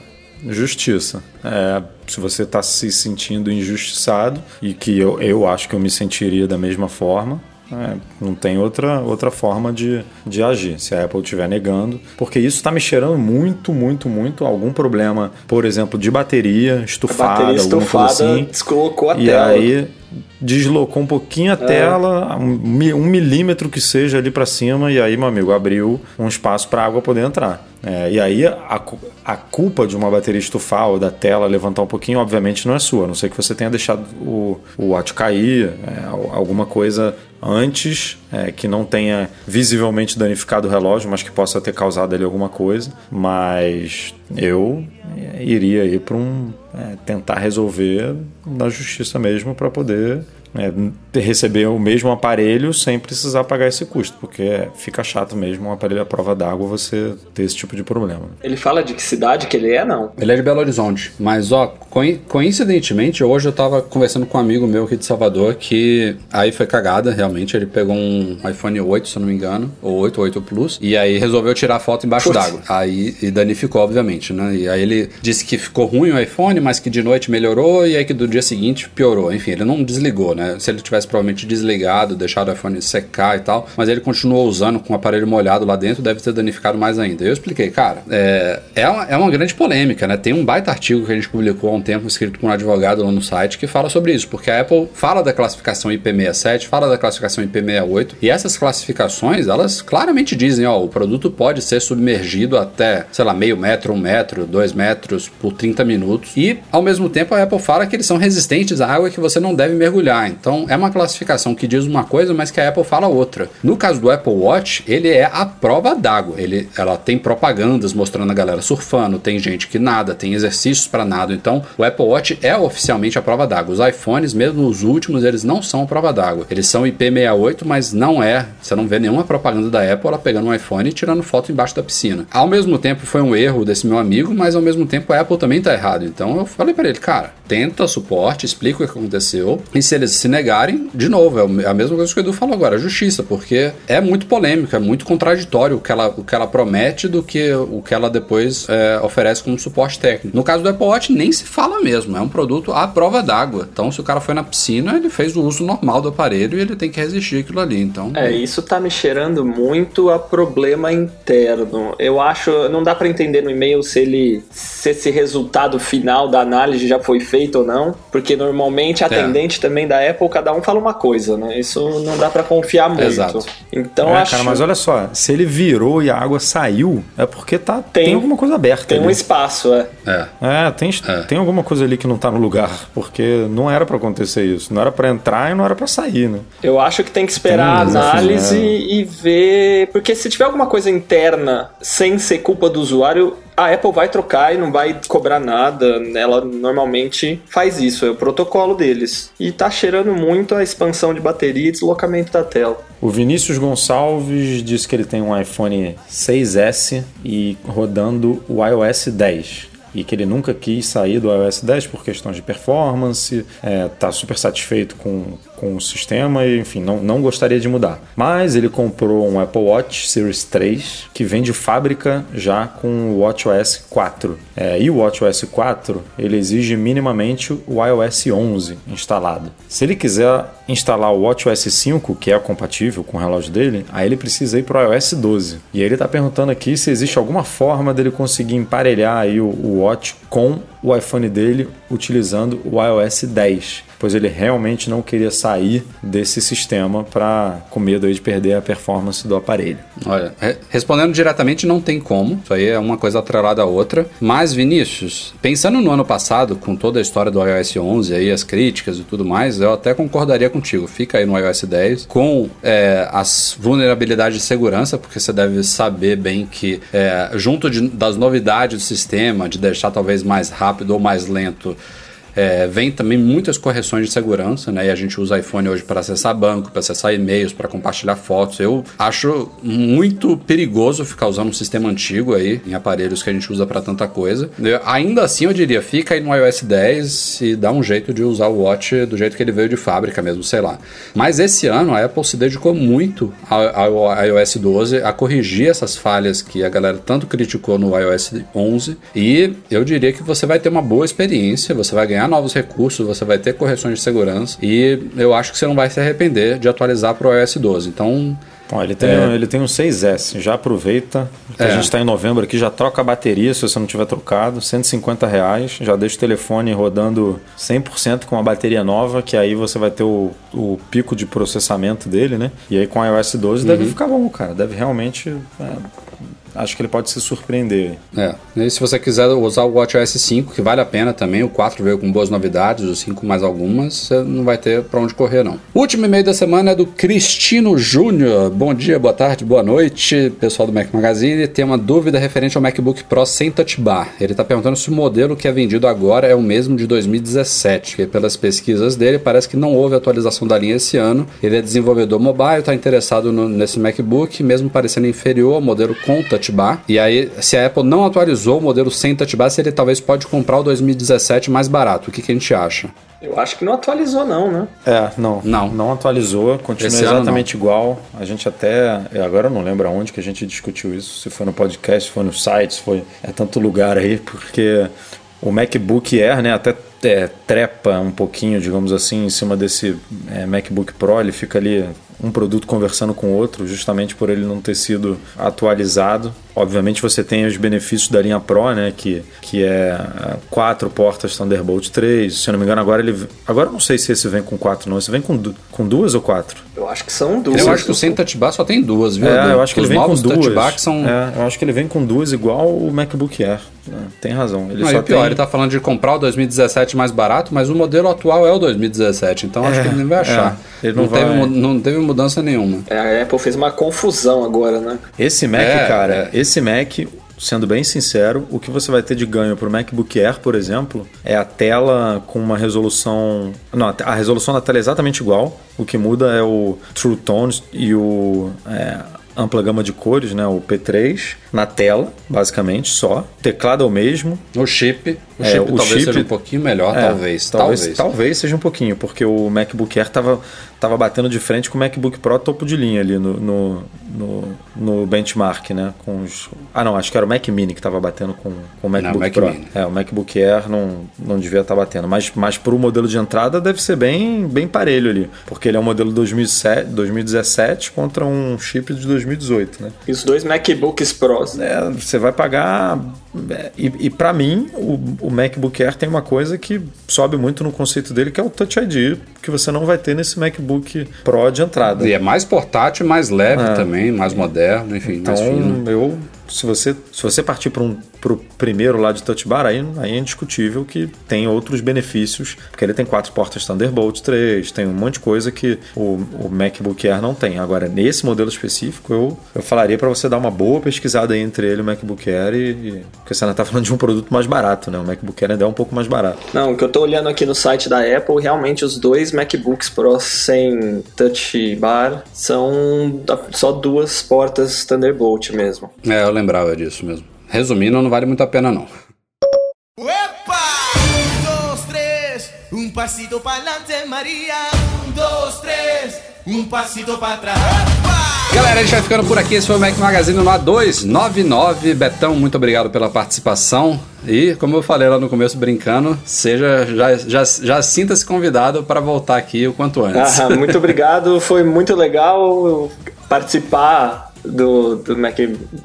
Justiça. É, se você está se sentindo injustiçado, e que eu, eu acho que eu me sentiria da mesma forma, é, não tem outra, outra forma de, de agir, se a Apple estiver negando. Porque isso está me cheirando muito, muito, muito algum problema, por exemplo, de bateria A estufada, bateria alguma estufada coisa assim. descolocou a E tela. aí deslocou um pouquinho a tela, um, mi- um milímetro que seja ali para cima, e aí, meu amigo, abriu um espaço para a água poder entrar. É, e aí a, a culpa de uma bateria estufar ou da tela levantar um pouquinho, obviamente, não é sua, a não ser que você tenha deixado o, o watch cair, é, al- alguma coisa antes é, que não tenha visivelmente danificado o relógio, mas que possa ter causado ali alguma coisa. Mas eu é, iria ir para um é, tentar resolver na justiça mesmo para poder é, receber o mesmo aparelho sem precisar pagar esse custo, porque fica chato mesmo um aparelho à prova d'água você ter esse tipo de problema. Ele fala de que cidade que ele é, não? Ele é de Belo Horizonte, mas ó, coi- coincidentemente, hoje eu tava conversando com um amigo meu aqui de Salvador que aí foi cagada, realmente. Ele pegou um iPhone 8, se eu não me engano, ou 8 ou 8 Plus, e aí resolveu tirar a foto embaixo d'água. Aí e danificou, obviamente, né? E aí ele disse que ficou ruim o iPhone, mas que de noite melhorou, e aí que do dia seguinte piorou. Enfim, ele não desligou, né? Se ele tivesse provavelmente desligado, deixado o iPhone secar e tal, mas ele continuou usando com o aparelho molhado lá dentro, deve ter danificado mais ainda. Eu expliquei, cara, é, é, uma, é uma grande polêmica, né? Tem um baita artigo que a gente publicou há um tempo, escrito por um advogado lá no site, que fala sobre isso, porque a Apple fala da classificação IP67, fala da classificação IP68, e essas classificações, elas claramente dizem, ó, o produto pode ser submergido até, sei lá, meio metro, um metro, dois metros por 30 minutos, e ao mesmo tempo a Apple fala que eles são resistentes à água que você não deve mergulhar. Então é uma classificação que diz uma coisa, mas que a Apple fala outra. No caso do Apple Watch, ele é a prova d'água. Ele, ela tem propagandas mostrando a galera surfando, tem gente que nada, tem exercícios para nada. Então, o Apple Watch é oficialmente a prova d'água. Os iPhones, mesmo os últimos, eles não são a prova d'água. Eles são IP68, mas não é. Você não vê nenhuma propaganda da Apple ela pegando um iPhone e tirando foto embaixo da piscina. Ao mesmo tempo, foi um erro desse meu amigo, mas ao mesmo tempo a Apple também tá errado. Então, eu falei para ele, cara, tenta suporte, explica o que aconteceu. E se eles se negarem, de novo, é a mesma coisa que o Edu falou agora, a justiça, porque é muito polêmico, é muito contraditório o que ela, o que ela promete do que o que ela depois é, oferece como suporte técnico. No caso do Apple Watch, nem se fala mesmo, é um produto à prova d'água. Então, se o cara foi na piscina, ele fez o uso normal do aparelho e ele tem que resistir aquilo ali. Então, É, isso tá me cheirando muito a problema interno. Eu acho, não dá pra entender no e-mail se ele se esse resultado final da análise já foi feito ou não, porque normalmente a É. atendente também da Apple cada um fala uma coisa, né? Isso não dá pra confiar muito. Exato. Então é, acho cara, mas olha só, se ele virou e a água saiu, é porque tá, tem, Tem- alguma coisa aberta tem um ali. espaço, é. é. É, tem, É. tem alguma coisa ali que não tá no lugar, porque não era pra acontecer isso. Não era pra entrar e não era pra sair, né? Eu acho que tem que esperar Tem um a análise né? e ver. Porque se tiver alguma coisa interna sem ser culpa do usuário, a Apple vai trocar e não vai cobrar nada. Ela normalmente faz isso, é o protocolo deles. E tá cheirando muito a expansão de bateria e deslocamento da tela. O Vinícius Gonçalves disse que ele tem um iPhone 6S e rodando o iOS 10. E que ele nunca quis sair do iOS 10 por questões de performance, está super satisfeito com, com o sistema e, enfim, não, não gostaria de mudar. Mas ele comprou um Apple Watch Series 3 que vem de fábrica já com o WatchOS 4. É, e o WatchOS 4 ele exige minimamente o iOS 11 instalado. Se ele quiser instalar o WatchOS 5, que é compatível com o relógio dele, aí ele precisa ir para o iOS 12. E aí ele está perguntando aqui se existe alguma forma dele conseguir emparelhar aí o, o Watch com o iPhone dele utilizando o iOS 10. Pois ele realmente não queria sair desse sistema para com medo de perder a performance do aparelho. Olha, re- respondendo diretamente, não tem como. Isso aí é uma coisa atrelada à outra. Mas, Vinícius, pensando no ano passado, com toda a história do iOS 11 aí, as críticas e tudo mais, eu até concordaria contigo. Fica aí no iOS 10 com é, as vulnerabilidades de segurança, porque você deve saber bem que, é, junto de- das novidades do sistema, de deixar talvez mais rápido ou mais lento, é, vem também muitas correções de segurança, né? E a gente usa iPhone hoje para acessar banco, para acessar e-mails, para compartilhar fotos. Eu acho muito perigoso ficar usando um sistema antigo aí em aparelhos que a gente usa para tanta coisa. Eu- ainda assim, eu diria, fica aí no iOS 10 e dá um jeito de usar o Watch do jeito que ele veio de fábrica mesmo, sei lá. Mas esse ano a Apple se dedicou muito ao, ao iOS 12 a corrigir essas falhas que a galera tanto criticou no iOS 11 e eu diria que você vai ter uma boa experiência, você vai ganhar novos recursos, você vai ter correções de segurança e eu acho que você não vai se arrepender de atualizar para o iOS 12. Então, Bom, ele tem, ele tem um 6S, já aproveita. que A É. gente está em novembro aqui, já troca a bateria se você não tiver trocado, 150 reais. Já deixa o telefone rodando 100% com a bateria nova, que aí você vai ter o, o pico de processamento dele, né? E aí com a iOS 12 deve ficar bom, cara. Deve realmente. é, acho que ele pode se surpreender. É, e se você quiser usar o WatchOS 5, que vale a pena também, o 4 veio com boas novidades, o 5 mais algumas, você não vai ter pra onde correr não. O último e-mail da semana é do Cristino Júnior. Bom dia, boa tarde, boa noite, pessoal do Mac Magazine. Tem uma dúvida referente ao MacBook Pro sem touch bar. Ele tá perguntando se o modelo que é vendido agora é o mesmo de 2017, que pelas pesquisas dele parece que não houve atualização da linha esse ano. Ele é desenvolvedor mobile, está interessado no- nesse MacBook, mesmo parecendo inferior ao modelo com touch bar. E aí, se a Apple não atualizou o modelo sem touch bar, se ele talvez pode comprar o 2017 mais barato. O que, que a gente acha? Eu acho que não atualizou, não, né? É, não. Não. Não atualizou, continua Esse exatamente igual. A gente até. é, Agora eu não lembro aonde que a gente discutiu isso. Se foi no podcast, se foi no site, se foi. É tanto lugar aí, porque o MacBook Air, né, até é, trepa um pouquinho, digamos assim, em cima desse é, MacBook Pro. Ele fica ali um produto conversando com outro, justamente por ele não ter sido atualizado. Obviamente você tem os benefícios da linha Pro, né, que, que é ah, quatro portas Thunderbolt 3. Se eu não me engano, agora ele. Agora eu não sei se esse vem com quatro, não. Esse vem com, com duas ou quatro? Eu acho que são duas. Eu acho que o sem touch bar só tem duas, viu? É, eu acho que Os ele vem com novos duas. são... É, eu acho que ele vem com duas igual o MacBook Air. É, tem razão. Ele Não, só o pior, tem... ele tá falando de comprar o 2017 mais barato, mas o modelo atual é o 2017, então acho É, que ele nem vai achar. é, ele não teve, vai. mu- não teve mudança nenhuma. É, a Apple fez uma confusão agora, né? Esse Mac, É, cara, esse Mac, sendo bem sincero, o que você vai ter de ganho pro MacBook Air, por exemplo, é a tela com uma resolução. Não, a resolução da tela é exatamente igual. O que muda é o True Tones e o. é, ampla gama de cores, né? O P3 na tela, basicamente, só. O teclado é o mesmo. O chip, o É, chip o talvez chip- seja um pouquinho melhor, É, talvez, talvez. talvez. Talvez seja um pouquinho, porque o MacBook Air tava, tava batendo de frente com o MacBook Pro topo de linha ali no, no, no, no benchmark, né? Com os... Ah, não, acho que era o Mac Mini que tava batendo com, com o MacBook Mac Pro. Mini. É, o MacBook Air não, não devia estar batendo. Mas, mas pro modelo de entrada deve ser bem, bem parelho ali. Porque ele é um modelo 2007, 2017 contra um chip de 2018, né? E os dois MacBooks Pros. É, você vai pagar. E, e para mim, o, o MacBook Air tem uma coisa que sobe muito no conceito dele, que é o Touch ID, que você não vai ter nesse MacBook Pro de entrada. E é mais portátil, mais leve É. também, mais moderno, enfim, mais fino. Então, eu. Se você, se você partir para um, pro primeiro lá de Touch Bar, aí, aí é indiscutível que tem outros benefícios, porque ele tem quatro portas Thunderbolt 3, tem um monte de coisa que o, o MacBook Air não tem. Agora, nesse modelo específico, eu, eu falaria para você dar uma boa pesquisada entre ele e o MacBook Air, e, e, porque você ainda está falando de um produto mais barato, né? O MacBook Air ainda é um pouco mais barato. Não, o que eu tô olhando aqui no site da Apple, realmente os dois MacBooks Pro sem touch bar são só duas portas Thunderbolt mesmo. É, eu lembrava disso mesmo. Resumindo, não vale muito a pena não. Dos, tres, un pasito para adelante, María. Un, dos, tres, un pasito para atrás. Galera, a gente vai ficando por aqui. Esse foi o Mac Magazine no A299. Betão, muito obrigado pela participação. E, como eu falei lá no começo, brincando, seja já, já, já sinta-se convidado para voltar aqui o quanto antes. Ah, muito obrigado, foi muito legal participar do, do, Mac,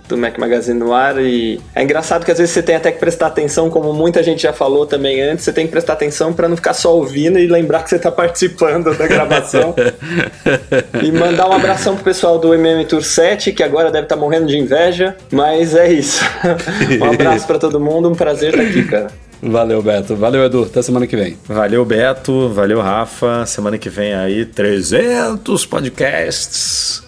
do Mac Magazine no ar e é engraçado que às vezes você tem até que prestar atenção, como muita gente já falou também antes, você tem que prestar atenção para não ficar só ouvindo e lembrar que você tá participando da gravação. e mandar um abração pro pessoal do MM Tour 7, que agora deve estar tá morrendo de inveja, mas é isso. um abraço para todo mundo, um prazer estar aqui, cara. Valeu, Beto. Valeu, Edu. Até semana que vem. Valeu, Beto. Valeu, Rafa. Semana que vem aí, 300 podcasts.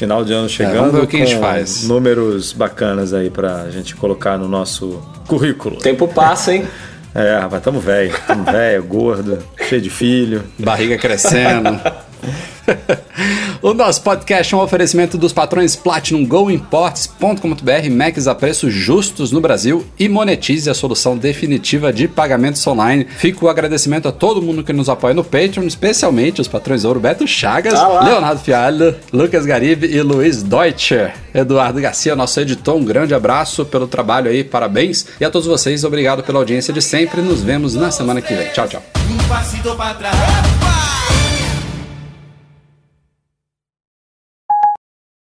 Final de ano chegando. É, vamos ver o que a gente faz. Números bacanas aí pra gente colocar no nosso currículo. Tempo passa, hein? É, rapaz, tamo velho. Tamo velho, gordo, cheio de filho. Barriga crescendo. o nosso podcast é um oferecimento dos patrões Platinum Go Imports.com.br, Macs a preços justos no Brasil e monetize a solução definitiva de pagamentos online. Fica o agradecimento a todo mundo que nos apoia no Patreon, especialmente os patrões Ouro Beto Chagas, ah Leonardo Fialho, Lucas Garibe e Luiz Deutscher. Eduardo Garcia, nosso editor, um grande abraço pelo trabalho aí, parabéns. E a todos vocês, obrigado pela audiência de sempre. Nos vemos na semana que vem. Tchau, tchau. Um